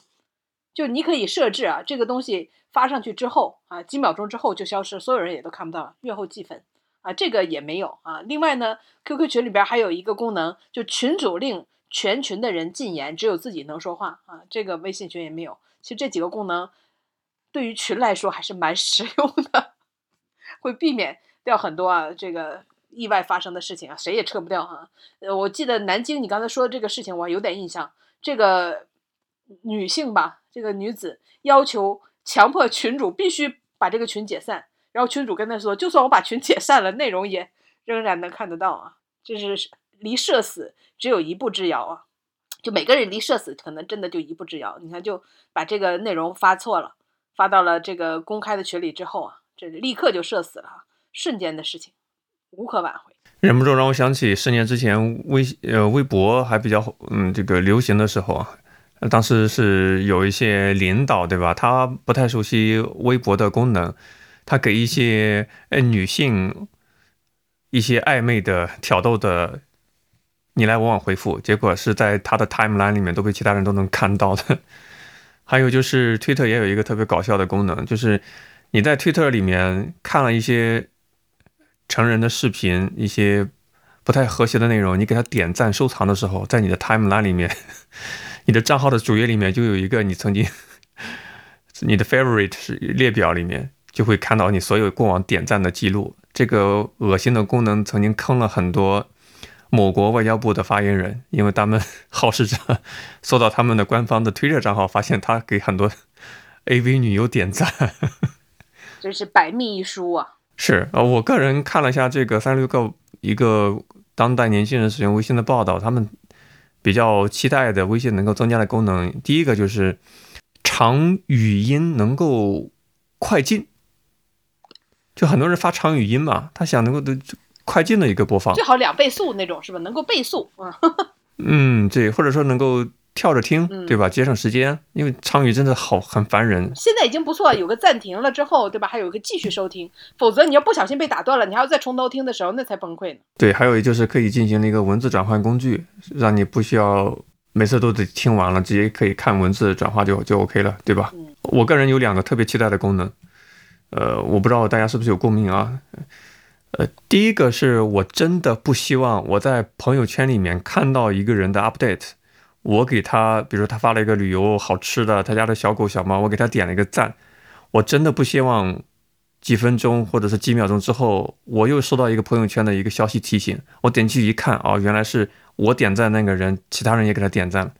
就你可以设置啊，这个东西发上去之后啊，几秒钟之后就消失，所有人也都看不到了。阅后记焚啊，这个也没有啊。另外呢，QQ 群里边还有一个功能，就群主令全群的人禁言，只有自己能说话啊。这个微信群也没有。其实这几个功能对于群来说还是蛮 实用的，会避免掉很多啊这个意外发生的事情啊，谁也撤不掉哈、呃，我记得南京你刚才说的这个事情，我有点印象。这个女性吧，这个女子要求强迫群主必须把这个群解散，然后群主跟她说，就算我把群解散了，内容也仍然能看得到啊。这是离社死只有一步之遥啊！就每个人离社死可能真的就一步之遥。你看，就把这个内容发错了，发到了这个公开的群里之后啊，这立刻就社死了，瞬间的事情，无可挽回。忍不住让我想起十年之前微呃微博还比较嗯这个流行的时候啊，当时是有一些领导对吧，他不太熟悉微博的功能，他给一些呃女性一些暧昧的挑逗的你来我往回复，结果是在他的 timeline 里面都被其他人都能看到的。还有就是 Twitter 也有一个特别搞笑的功能，就是你在 Twitter 里面看了一些。成人的视频，一些不太和谐的内容，你给他点赞收藏的时候，在你的 timeline 里面，你的账号的主页里面就有一个你曾经 你的 favorite 是列表里面就会看到你所有过往点赞的记录。这个恶心的功能曾经坑了很多某国外交部的发言人，因为他们好事者 搜到他们的官方的 Twitter 账号，发现他给很多 AV 女优点赞，这是百密一疏啊。是啊，我个人看了一下这个三十六个一个当代年轻人使用微信的报道，他们比较期待的微信能够增加的功能，第一个就是长语音能够快进，就很多人发长语音嘛，他想能够的快进的一个播放，最好两倍速那种是吧？能够倍速啊。嗯，对，或者说能够。跳着听，嗯对吧？节省时间，因为长语真的好很烦人。现在已经不错，有个暂停了之后，对吧？还有一个继续收听，否则你要不小心被打断了，你还要再从头听的时候，那才崩溃呢。对，还有就是可以进行一个文字转换工具，让你不需要每次都得听完了，直接可以看文字转化就就 OK 了，对吧？嗯我个人有两个特别期待的功能，呃，我不知道大家是不是有共鸣啊？呃，第一个是我真的不希望我在朋友圈里面看到一个人的 update。我给他，比如说他发了一个旅游好吃的，他家的小狗小猫，我给他点了一个赞。我真的不希望几分钟或者是几秒钟之后，我又收到一个朋友圈的一个消息提醒。我点进去一看，哦，原来是我点赞那个人，其他人也给他点赞了。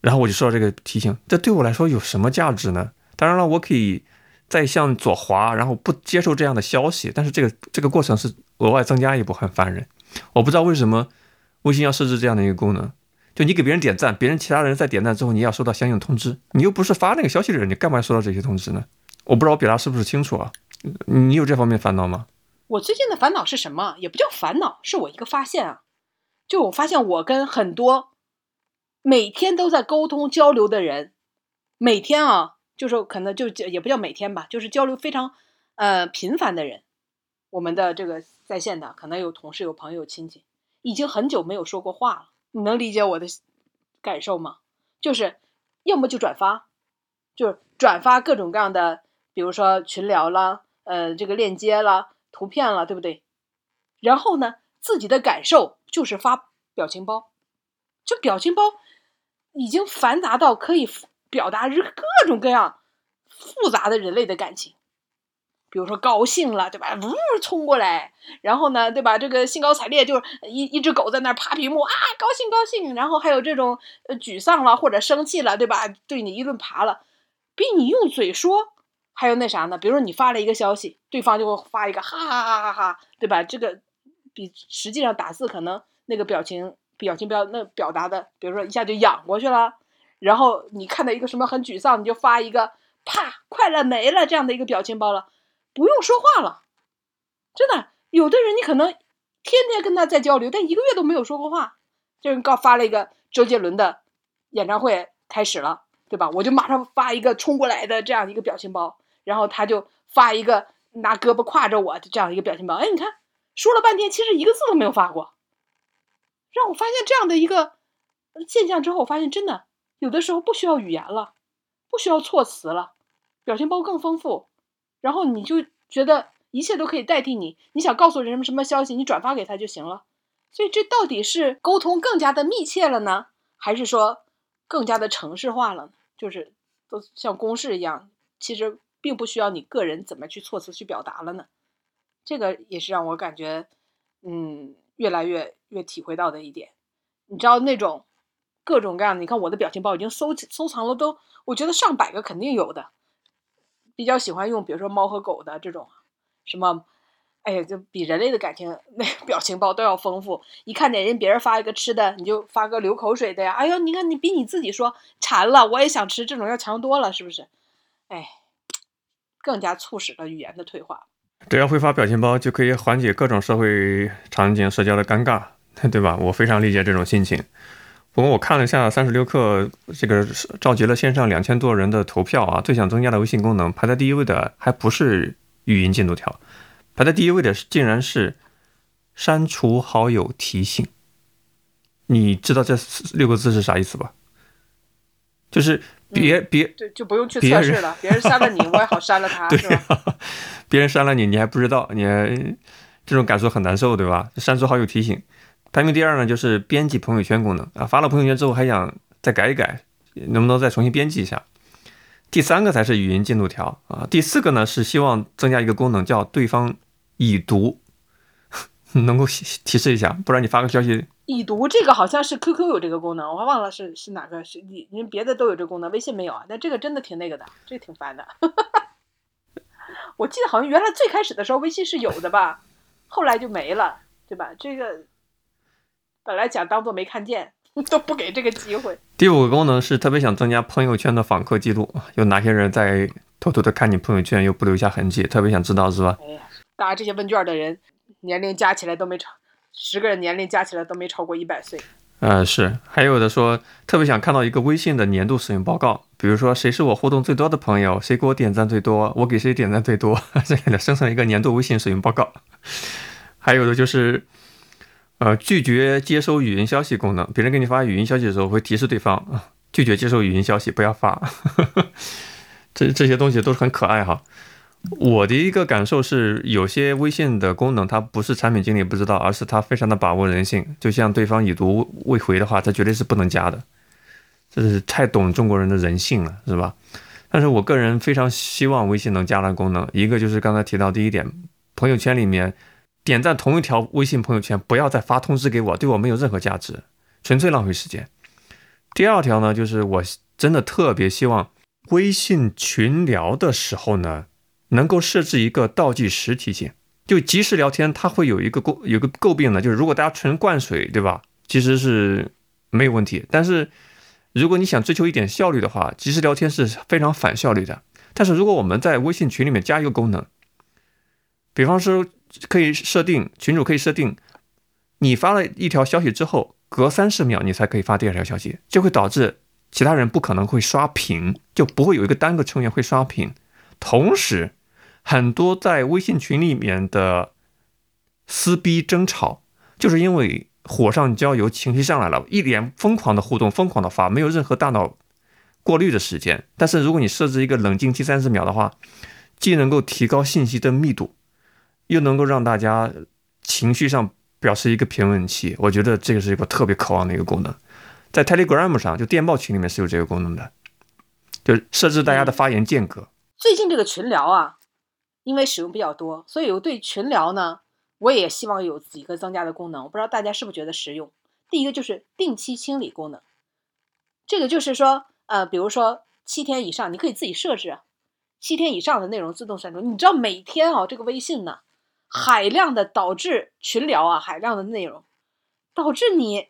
然后我就收到这个提醒，这对我来说有什么价值呢？当然了，我可以再向左滑，然后不接受这样的消息，但是这个这个过程是额外增加一步，很烦人。我不知道为什么微信要设置这样的一个功能。就你给别人点赞，别人其他人在点赞之后，你要收到相应通知。你又不是发那个消息的人，你干嘛要收到这些通知呢？我不知道我表达是不是清楚啊？你有这方面烦恼吗？我最近的烦恼是什么？也不叫烦恼，是我一个发现啊。就我发现，我跟很多每天都在沟通交流的人，每天啊，就是可能就也不叫每天吧，就是交流非常呃频繁的人，我们的这个在线的可能有同事、有朋友、有亲戚，已经很久没有说过话了。你能理解我的感受吗？就是要么就转发，就是转发各种各样的，比如说群聊啦，呃，这个链接啦、图片啦，对不对？然后呢，自己的感受就是发表情包，就表情包已经繁杂到可以表达各种各样复杂的人类的感情。比如说高兴了，对吧？呜冲过来，然后呢，对吧？这个兴高采烈，就是一一只狗在那儿爬屏幕啊，高兴高兴。然后还有这种呃沮丧了或者生气了，对吧？对你一顿爬了，比你用嘴说还有那啥呢？比如说你发了一个消息，对方就会发一个哈哈哈哈哈，对吧？这个比实际上打字可能那个表情表情标那表达的，比如说一下就仰过去了，然后你看到一个什么很沮丧，你就发一个啪快乐没了这样的一个表情包了。不用说话了，真的，有的人你可能天天跟他在交流，但一个月都没有说过话。就是刚发了一个周杰伦的演唱会开始了，对吧？我就马上发一个冲过来的这样一个表情包，然后他就发一个拿胳膊挎着我的这样一个表情包。哎，你看，说了半天，其实一个字都没有发过。让我发现这样的一个现象之后，我发现真的有的时候不需要语言了，不需要措辞了，表情包更丰富。然后你就觉得一切都可以代替你，你想告诉人们什么消息，你转发给他就行了。所以这到底是沟通更加的密切了呢，还是说更加的程式化了呢？就是都像公式一样，其实并不需要你个人怎么去措辞去表达了呢？这个也是让我感觉，嗯，越来越越体会到的一点。你知道那种各种各样的，你看我的表情包已经收收藏了都，我觉得上百个肯定有的。比较喜欢用，比如说猫和狗的这种，什么，哎呀，就比人类的感情那表情包都要丰富。一看见人别人发一个吃的，你就发个流口水的呀。哎呦，你看你比你自己说馋了，我也想吃，这种要强多了，是不是？哎，更加促使了语言的退化。只要会发表情包，就可以缓解各种社会场景社交的尴尬，对吧？我非常理解这种心情。不过我看了一下三十六氪这个召集了线上两千多人的投票啊，最想增加的微信功能排在第一位的还不是语音进度条，排在第一位的竟然是删除好友提醒。你知道这六个字是啥意思吧？就是别别对，就不用去测试了，别人删了你，我也好删了他，对吧？别人删了你，你还不知道，你还这种感受很难受，对吧？删除好友提醒。排名第二呢，就是编辑朋友圈功能啊，发了朋友圈之后还想再改一改，能不能再重新编辑一下？第三个才是语音进度条啊，第四个呢是希望增加一个功能叫对方已读，能够提示一下，不然你发个消息已读这个好像是 QQ 有这个功能，我还忘了是是哪个是你您别的都有这个功能，微信没有啊？但这个真的挺那个的，这挺烦的。我记得好像原来最开始的时候微信是有的吧，后来就没了，对吧？这个。本来想当做没看见，都不给这个机会。第五个功能是特别想增加朋友圈的访客记录，有哪些人在偷偷的看你朋友圈又不留下痕迹，特别想知道是吧？哎呀，答这些问卷的人年龄加起来都没超，十个人年龄加起来都没超过一百岁。呃，是，还有的说特别想看到一个微信的年度使用报告，比如说谁是我互动最多的朋友，谁给我点赞最多，我给谁点赞最多，这样的生成一个年度微信使用报告。还有的就是。呃，拒绝接收语音消息功能，别人给你发语音消息的时候，会提示对方啊，拒绝接受语音消息，不要发。这这些东西都是很可爱哈。我的一个感受是，有些微信的功能，它不是产品经理不知道，而是他非常的把握人性。就像对方已读未回的话，他绝对是不能加的。这是太懂中国人的人性了，是吧？但是我个人非常希望微信能加的功能，一个就是刚才提到第一点，朋友圈里面。点赞同一条微信朋友圈，不要再发通知给我，对我没有任何价值，纯粹浪费时间。第二条呢，就是我真的特别希望微信群聊的时候呢，能够设置一个倒计时提醒。就即时聊天，它会有一个诟有个诟病呢，就是如果大家纯灌水，对吧？其实是没有问题。但是如果你想追求一点效率的话，即时聊天是非常反效率的。但是如果我们在微信群里面加一个功能，比方说。可以设定群主可以设定，你发了一条消息之后，隔三十秒你才可以发第二条消息，就会导致其他人不可能会刷屏，就不会有一个单个成员会刷屏。同时，很多在微信群里面的撕逼争吵，就是因为火上浇油，情绪上来了，一脸疯狂的互动，疯狂的发，没有任何大脑过滤的时间。但是如果你设置一个冷静期三十秒的话，既能够提高信息的密度。又能够让大家情绪上表示一个平稳期，我觉得这个是一个特别渴望的一个功能。在 Telegram 上，就电报群里面是有这个功能的，就设置大家的发言间隔。最近这个群聊啊，因为使用比较多，所以我对群聊呢，我也希望有几个增加的功能。我不知道大家是不是觉得实用。第一个就是定期清理功能，这个就是说，呃，比如说七天以上，你可以自己设置七天以上的内容自动删除。你知道每天啊，这个微信呢。海量的导致群聊啊，海量的内容，导致你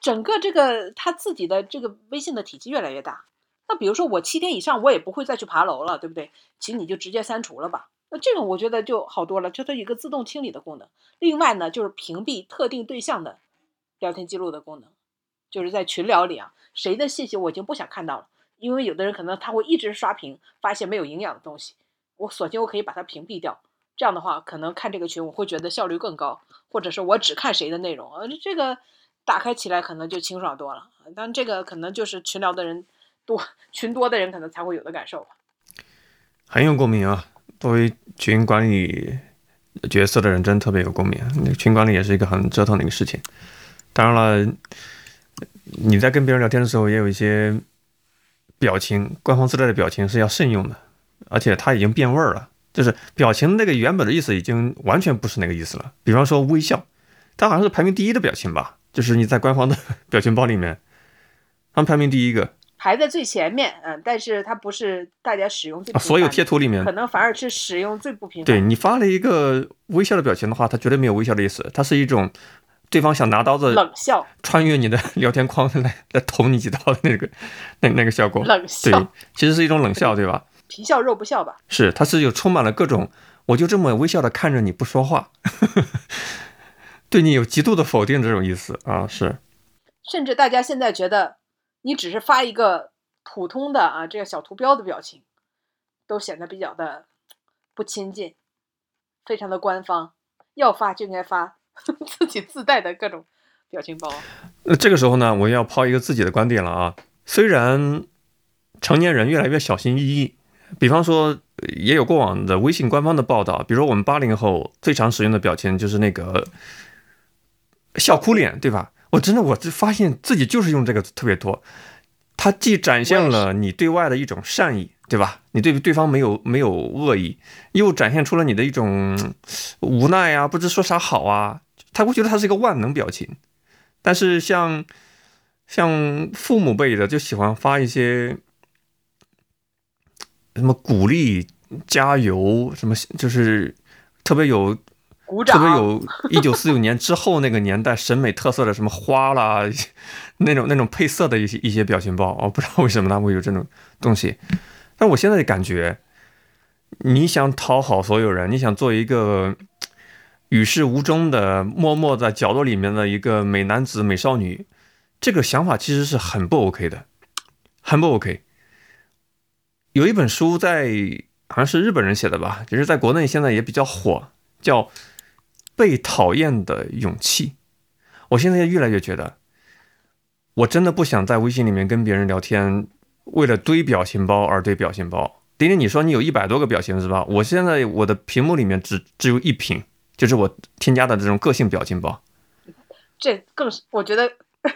整个这个他自己的这个微信的体积越来越大。那比如说我七天以上，我也不会再去爬楼了，对不对？请你就直接删除了吧。那这种我觉得就好多了，就它一个自动清理的功能。另外呢，就是屏蔽特定对象的聊天记录的功能，就是在群聊里啊，谁的信息我已经不想看到了，因为有的人可能他会一直刷屏，发现没有营养的东西，我索性我可以把它屏蔽掉。这样的话，可能看这个群，我会觉得效率更高，或者是我只看谁的内容，呃，这个打开起来可能就清爽多了。但这个可能就是群聊的人多，群多的人可能才会有的感受。很有共鸣啊！作为群管理角色的人真特别有共鸣。那群管理也是一个很折腾的一个事情。当然了，你在跟别人聊天的时候，也有一些表情，官方自带的表情是要慎用的，而且它已经变味儿了，就是表情那个原本的意思已经完全不是那个意思了。比方说微笑，它好像是排名第一的表情吧，就是你在官方的 表情包里面，他们排名第一个。排在最前面，嗯，但是它不是大家使用最啊所有贴图里面可能反而是使用最不频繁。对你发了一个微笑的表情的话，它绝对没有微笑的意思，它是一种对方想拿刀子冷笑，穿越你的 聊天框来来捅你几刀的那个那那个效果。冷笑对，其实是一种冷笑，对吧？皮笑肉不笑吧？是，他是有充满了各种，我就这么微笑的看着你不说话，对你有极度的否定这种意思啊，是甚至大家现在觉得，你只是发一个普通的啊这个小图标的表情，都显得比较的不亲近，非常的官方。要发就应该发 自己自带的各种表情包。那这个时候呢，我要抛一个自己的观点了啊。虽然成年人越来越小心翼翼，比方说也有过往的微信官方的报道，比如说我们八零后最常使用的表情就是那个笑哭脸，对吧？我真的我就发现自己就是用这个特别多，它既展现了你对外的一种善意，对吧？你对对方没有没有恶意，又展现出了你的一种无奈啊，不知说啥好啊。他会觉得它是一个万能表情，但是像像父母辈的就喜欢发一些什么鼓励、加油，什么就是特别有鼓掌特别有一九四九年之后那个年代审美特色的什么花啦，那种那种配色的一些一些表情包，我不知道为什么他会有这种东西。但我现在的感觉，你想讨好所有人，你想做一个与世无争的、默默在角落里面的一个美男子、美少女，这个想法其实是很不 OK 的，很不 OK。有一本书在好像是日本人写的吧，就是在国内现在也比较火，叫《被讨厌的勇气》。我现在越来越觉得，我真的不想在微信里面跟别人聊天，为了堆表情包而堆表情包。丁丁，你说你有一百多个表情是吧？我现在我的屏幕里面只只有一屏，就是我添加的这种个性表情包。这更是我觉得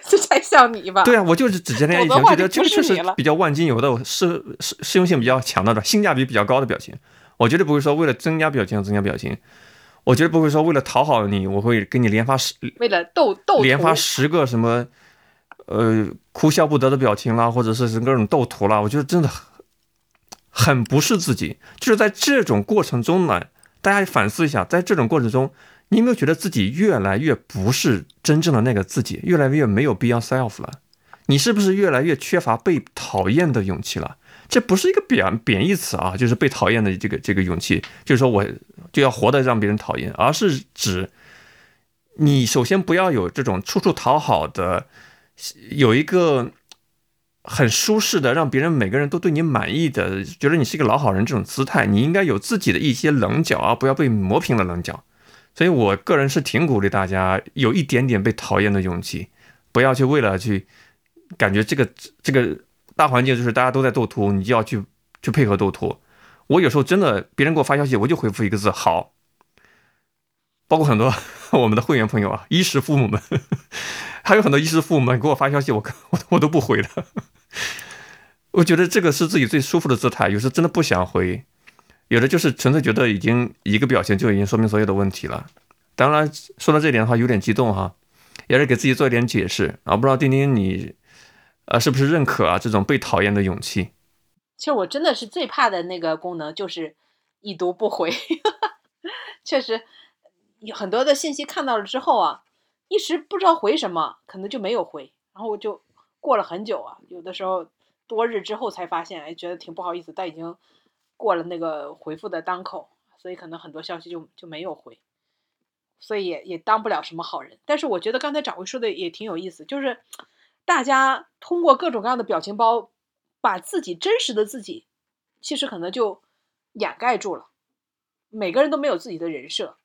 这才像你吧？对啊，我就是只添加一屏，我的话就觉得这个确实不是比较万金油的，适适适用性比较强的，性价比比较高的表情。我绝对不会说为了增加表情而增加表情，我绝对不会说为了讨好你，我会给你连发十为了逗逗连发十个什么呃哭笑不得的表情啦，或者是是各种斗图啦，我觉得真的很很不是自己。就是在这种过程中呢，大家反思一下，在这种过程中，你有没有觉得自己越来越不是真正的那个自己，越来越没有必要 self 了？你是不是越来越缺乏被讨厌的勇气了？这不是一个贬贬义词啊，就是被讨厌的这个这个勇气，就是说我就要活得让别人讨厌，而是指你首先不要有这种处处讨好的，有一个很舒适的让别人每个人都对你满意的，觉得你是一个老好人这种姿态，你应该有自己的一些棱角啊，不要被磨平了棱角。所以我个人是挺鼓励大家有一点点被讨厌的勇气，不要去为了去感觉这个这个大环境就是大家都在斗图，你就要去去配合斗图。我有时候真的别人给我发消息，我就回复一个字好，包括很多 我们的会员朋友啊，衣食父母们，还有很多衣食父母们给我发消息，我 我我都不回的。我觉得这个是自己最舒服的姿态，有时真的不想回，有的就是纯粹觉得已经一个表情就已经说明所有的问题了。当然，说到这点的话，有点激动哈，也是给自己做一点解释啊。不知道丁丁你，呃，是不是认可啊这种被讨厌的勇气？其实我真的是最怕的那个功能就是已读不回，确实有很多的信息看到了之后啊，一时不知道回什么，可能就没有回，然后我就过了很久啊，有的时候多日之后才发现，哎，觉得挺不好意思，但已经过了那个回复的当口，所以可能很多消息就就没有回，所以也也当不了什么好人。但是我觉得刚才掌柜说的也挺有意思，就是大家通过各种各样的表情包。把自己真实的自己，其实可能就掩盖住了。每个人都没有自己的人设，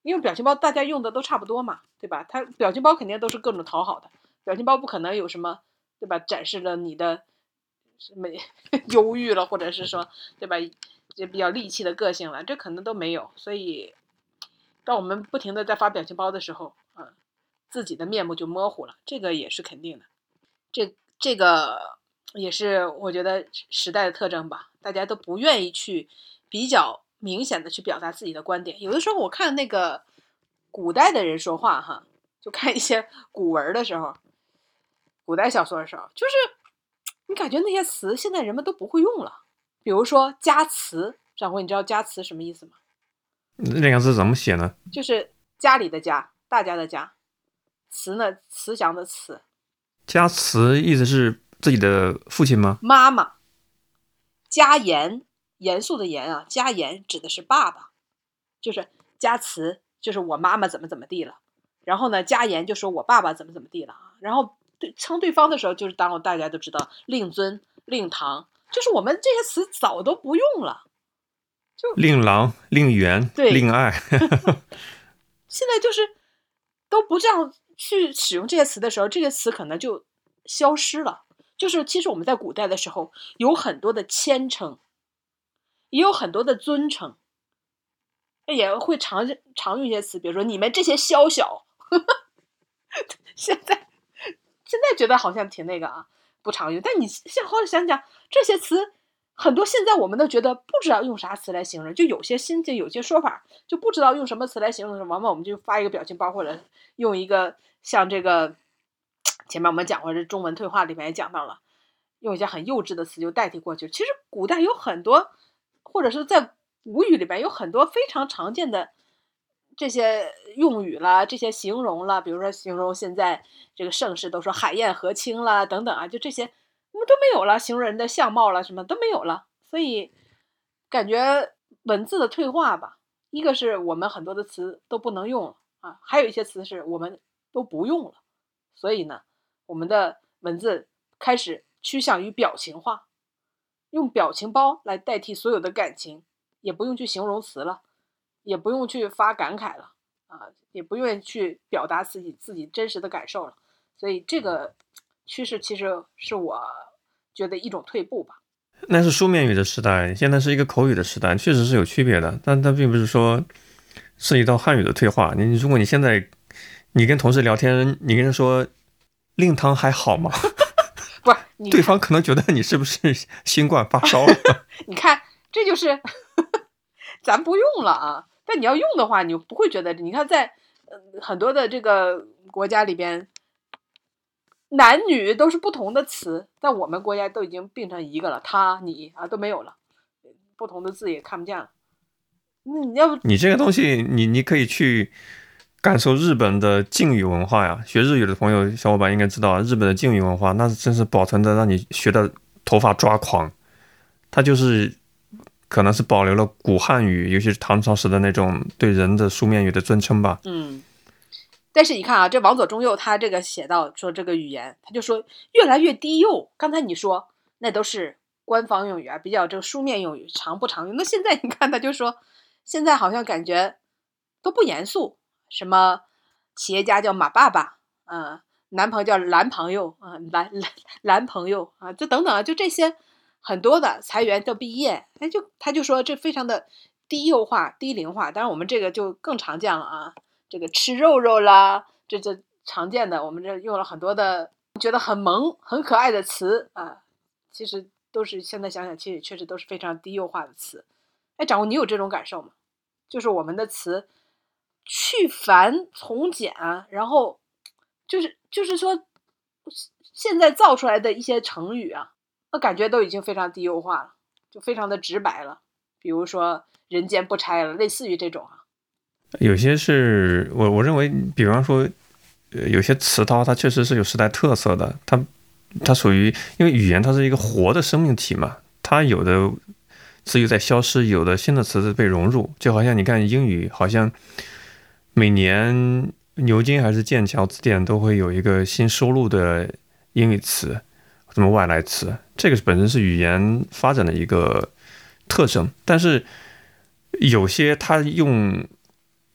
因为表情包大家用的都差不多嘛，对吧？他表情包肯定都是各种讨好的，表情包不可能有什么，对吧？展示了你的什么 忧郁了，或者是说，对吧？也比较戾气的个性了，这可能都没有。所以当我们不停的在发表情包的时候，啊，自己的面目就模糊了，这个也是肯定的。这这个也是我觉得时代的特征吧，大家都不愿意去比较明显的去表达自己的观点。有的时候我看那个古代的人说话哈，就看一些古文的时候，古代小说的时候，就是你感觉那些词现在人们都不会用了。比如说加词，掌柜，你知道加词什么意思吗？那两个字怎么写呢？就是家里的家，大家的家，慈呢，慈祥的慈，加慈意思是自己的父亲吗？妈妈。加严，严肃的严啊，加严指的是爸爸，就是加慈，就是我妈妈怎么怎么地了。然后呢，加严就说我爸爸怎么怎么地了啊。然后对称对方的时候，就是当大家都知道令尊、令堂，就是我们这些词早都不用了。就令郎、令媛、对令爱，现在就是都不这样去使用这些词的时候，这些词可能就消失了。就是其实我们在古代的时候有很多的谦称，也有很多的尊称，也会常常用一些词，比如说你们这些宵小，现在现在觉得好像挺那个啊，不常用。但你现好好想想，这些词很多现在我们都觉得不知道用啥词来形容，就有些心境有些说法就不知道用什么词来形容的时候，往往我们就发一个表情包，或者用一个像这个前面我们讲过，这中文退化里面也讲到了，用一些很幼稚的词就代替过去。其实古代有很多，或者是在古语里边有很多非常常见的这些用语啦，这些形容啦，比如说形容现在这个盛世都说海晏河清啦等等啊，就这些我们都没有了，形容人的相貌了什么都没有了，所以感觉文字的退化吧，一个是我们很多的词都不能用了啊，还有一些词是我们都不用了，所以呢，我们的文字开始趋向于表情化，用表情包来代替所有的感情，也不用去形容词了，也不用去发感慨了啊，也不愿意去表达自己自己真实的感受了，所以这个趋势其实是我觉得一种退步吧。那是书面语的时代，现在是一个口语的时代，确实是有区别的。但它并不是说涉及到汉语的退化。你如果你现在你跟同事聊天，你跟他说令堂还好吗？不是对方可能觉得你是不是新冠发烧了？你看，这就是咱不用了啊。但你要用的话，你就不会觉得。你看在，呃很多的这个国家里边，男女都是不同的词，在我们国家都已经并成一个了，他、你啊都没有了，不同的字也看不见了。那你要不你这个东西，你你可以去感受日本的敬语文化呀。学日语的朋友小伙伴应该知道，日本的敬语文化那是真是保存的让你学的头发抓狂。它就是可能是保留了古汉语，尤其是唐朝时的那种对人的书面语的尊称吧。嗯，但是你看啊，这王左中右他这个写到说这个语言，他就说越来越低幼。刚才你说那都是官方用语啊，比较这个书面用语常不常用。那现在你看他就说，现在好像感觉都不严肃，什么企业家叫马爸爸，嗯、男朋友叫男朋友啊，男男男朋友啊，就等等啊，就这些很多的裁员的毕业，他就他就说这非常的低幼化、低龄化。当然我们这个就更常见了啊。这个吃肉肉啦，这这常见的，我们这用了很多的觉得很萌、很可爱的词啊，其实都是现在想想，其实确实都是非常低幼化的词。哎，掌握，你有这种感受吗？就是我们的词去繁从简，然后就是就是说，现在造出来的一些成语啊，那感觉都已经非常低幼化了，就非常的直白了。比如说“人间不拆”了，类似于这种啊。有些是我我认为，比方说，呃，有些词套它确实是有时代特色的，它它属于因为语言它是一个活的生命体嘛，它有的词语在消失，有的新的词被融入，就好像你看英语，好像每年牛津还是剑桥字典都会有一个新收录的英语词，什么外来词，这个本身是语言发展的一个特征，但是有些它用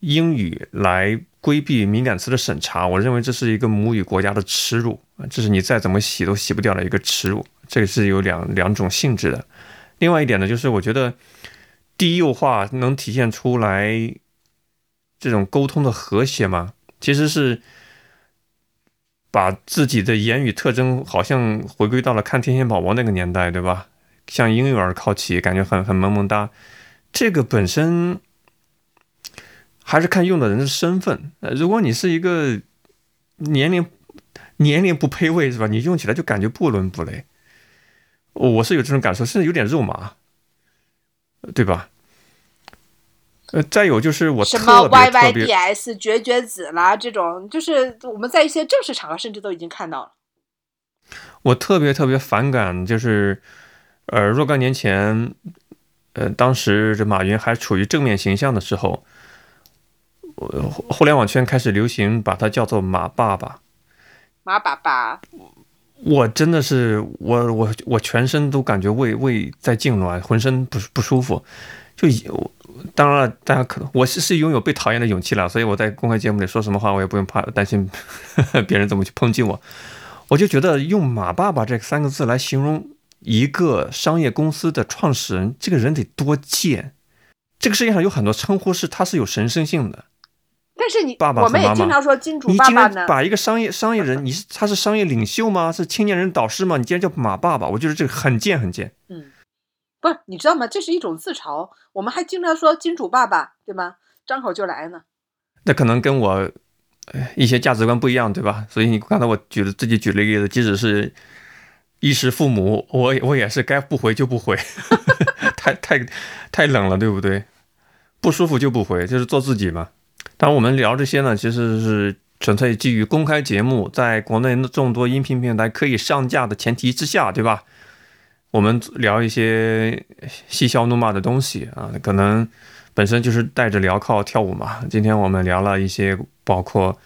英语来规避敏感词的审查，我认为这是一个母语国家的耻辱！这是你再怎么洗都洗不掉的一个耻辱。这个是有两两种性质的。另外一点呢，就是我觉得低幼化能体现出来这种沟通的和谐吗，其实是把自己的言语特征好像回归到了看天线宝宝那个年代，对吧？向婴幼儿靠齐，感觉很很萌萌哒。这个本身还是看用的人的身份。如果你是一个年龄年龄不配位，是吧？你用起来就感觉不伦不类。我是有这种感受，甚至有点肉麻，对吧？呃，再有就是我什么 YYDS 绝绝子啦，这种就是我们在一些正式场合甚至都已经看到了。我特别特别反感，就是呃，若干年前，呃，当时这马云还处于正面形象的时候，我互联网圈开始流行把他叫做马爸爸。马爸爸，我真的是我我我全身都感觉胃胃在痉挛，浑身不不舒服。就以我当然了，大家可能我是是拥有被讨厌的勇气了，所以我在公开节目里说什么话，我也不用怕担心别人怎么去抨击我。我就觉得用“马爸爸”这三个字来形容一个商业公司的创始人，这个人得多贱。这个世界上有很多称呼是他是有神圣性的，但是你爸爸我们也经常说金主你竟爸爸呢，然把一个商业商业人，你是他是商业领袖吗？是青年人导师吗？你竟然叫马爸爸，我觉得这个很贱很贱。嗯，不是，你知道吗？这是一种自嘲。我们还经常说金主爸爸，对吗？张口就来呢。那可能跟我一些价值观不一样，对吧？所以你刚才我举的自己举了一个例子，即使是衣食父母，我我也是该不回就不回，太太太冷了，对不对？不舒服就不回，就是做自己嘛。当然，我们聊这些呢，其实是纯粹基于公开节目在国内众多音频平台可以上架的前提之下，对吧？我们聊一些嬉笑怒骂的东西啊，可能本身就是带着镣铐跳舞嘛。今天我们聊了一些，包括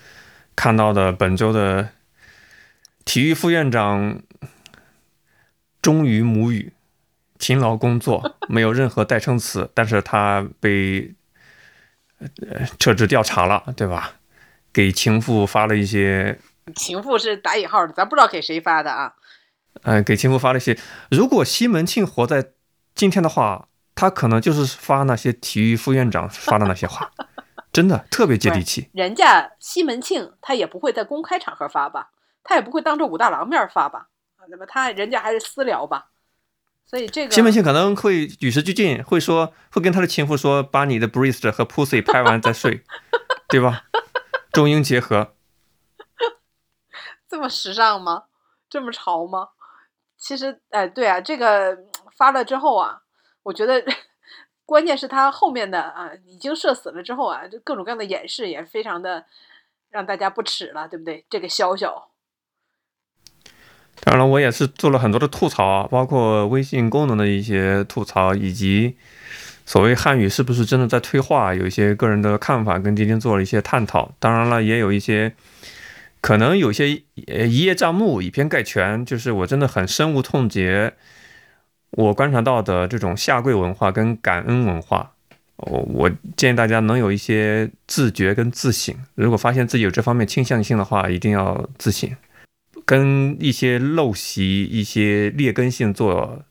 看到的本周的体育副院长忠于母语、勤劳工作，没有任何代称词，但是他被呃撤职调查了，对吧？给情妇发了一些情妇是打引号的，咱不知道给谁发的啊。呃，给情妇发了一些。如果西门庆活在今天的话，他可能就是发那些体育副院长发的那些话，真的特别接地气。人家西门庆他也不会在公开场合发吧，他也不会当着武大郎面发吧，啊那么他人家还是私聊吧。所以这个西门庆可能会与时俱进，会说会跟他的情妇说，把你的 breast 和 pussy 拍完再睡，对吧？中英结合。这么时尚吗？这么潮吗？其实，哎，对啊，这个发了之后啊，我觉得关键是他后面的啊，已经社死了之后啊，就各种各样的掩饰也非常的让大家不齿了，对不对？这个潇潇，当然了，我也是做了很多的吐槽啊，包括微信功能的一些吐槽，以及所谓汉语是不是真的在退化，有一些个人的看法跟今天做了一些探讨。当然了，也有一些可能有些呃一叶障目，以偏概全，就是我真的很深恶痛绝我观察到的这种下跪文化跟感恩文化。我我建议大家能有一些自觉跟自省，如果发现自己有这方面倾向性的话，一定要自省。跟一些陋习、一些劣根性做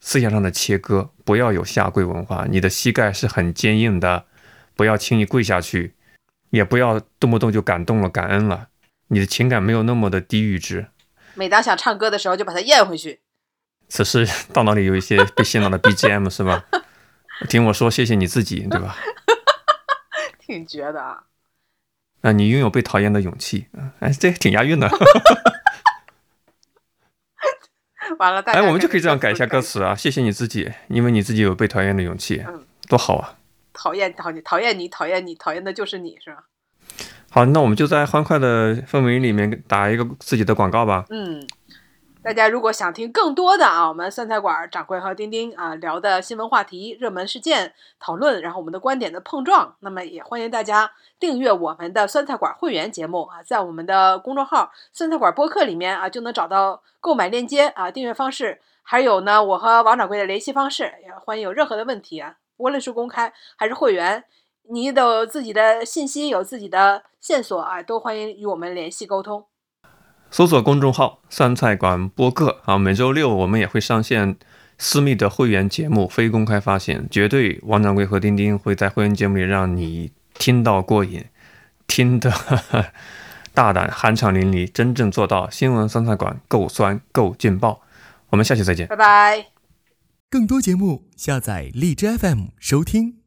思想上的切割，不要有下跪文化。你的膝盖是很坚硬的，不要轻易跪下去，也不要动不动就感动了、感恩了。你的情感没有那么的低阈值。每当想唱歌的时候，就把它咽回去。此时 大脑里有一些被洗脑的 BGM 是吧？听我说，谢谢你自己，对吧？挺绝的啊！啊，你拥有被讨厌的勇气，哎，这挺押韵的。完了，大家哎，我们就可以这样改一下歌词啊！谢谢你自己，因为你自己有被讨厌的勇气，嗯多好啊！讨厌讨厌讨厌你，讨厌你，讨厌的就是你，是吧？好，那我们就在欢快的氛围里面打一个自己的广告吧。嗯，大家如果想听更多的啊，我们酸菜馆掌柜和丁丁啊聊的新闻话题、热门事件讨论，然后我们的观点的碰撞，那么也欢迎大家订阅我们的酸菜馆会员节目啊，在我们的公众号“酸菜馆播客”里面啊就能找到购买链接啊、订阅方式，还有呢我和王掌柜的联系方式，也欢迎有任何的问题啊，无论是公开还是会员。你都有自己的信息，有自己的线索啊，都欢迎与我们联系沟通。搜索公众号“酸菜馆播客”啊，每周六我们也会上线私密的会员节目，非公开发行，绝对王掌柜和丁丁会在会员节目里让你听到过瘾，听得 大胆酣畅淋漓，真正做到新闻酸菜馆够酸够劲爆。我们下期再见。拜拜。更多节目，下载荔枝 FM 收听。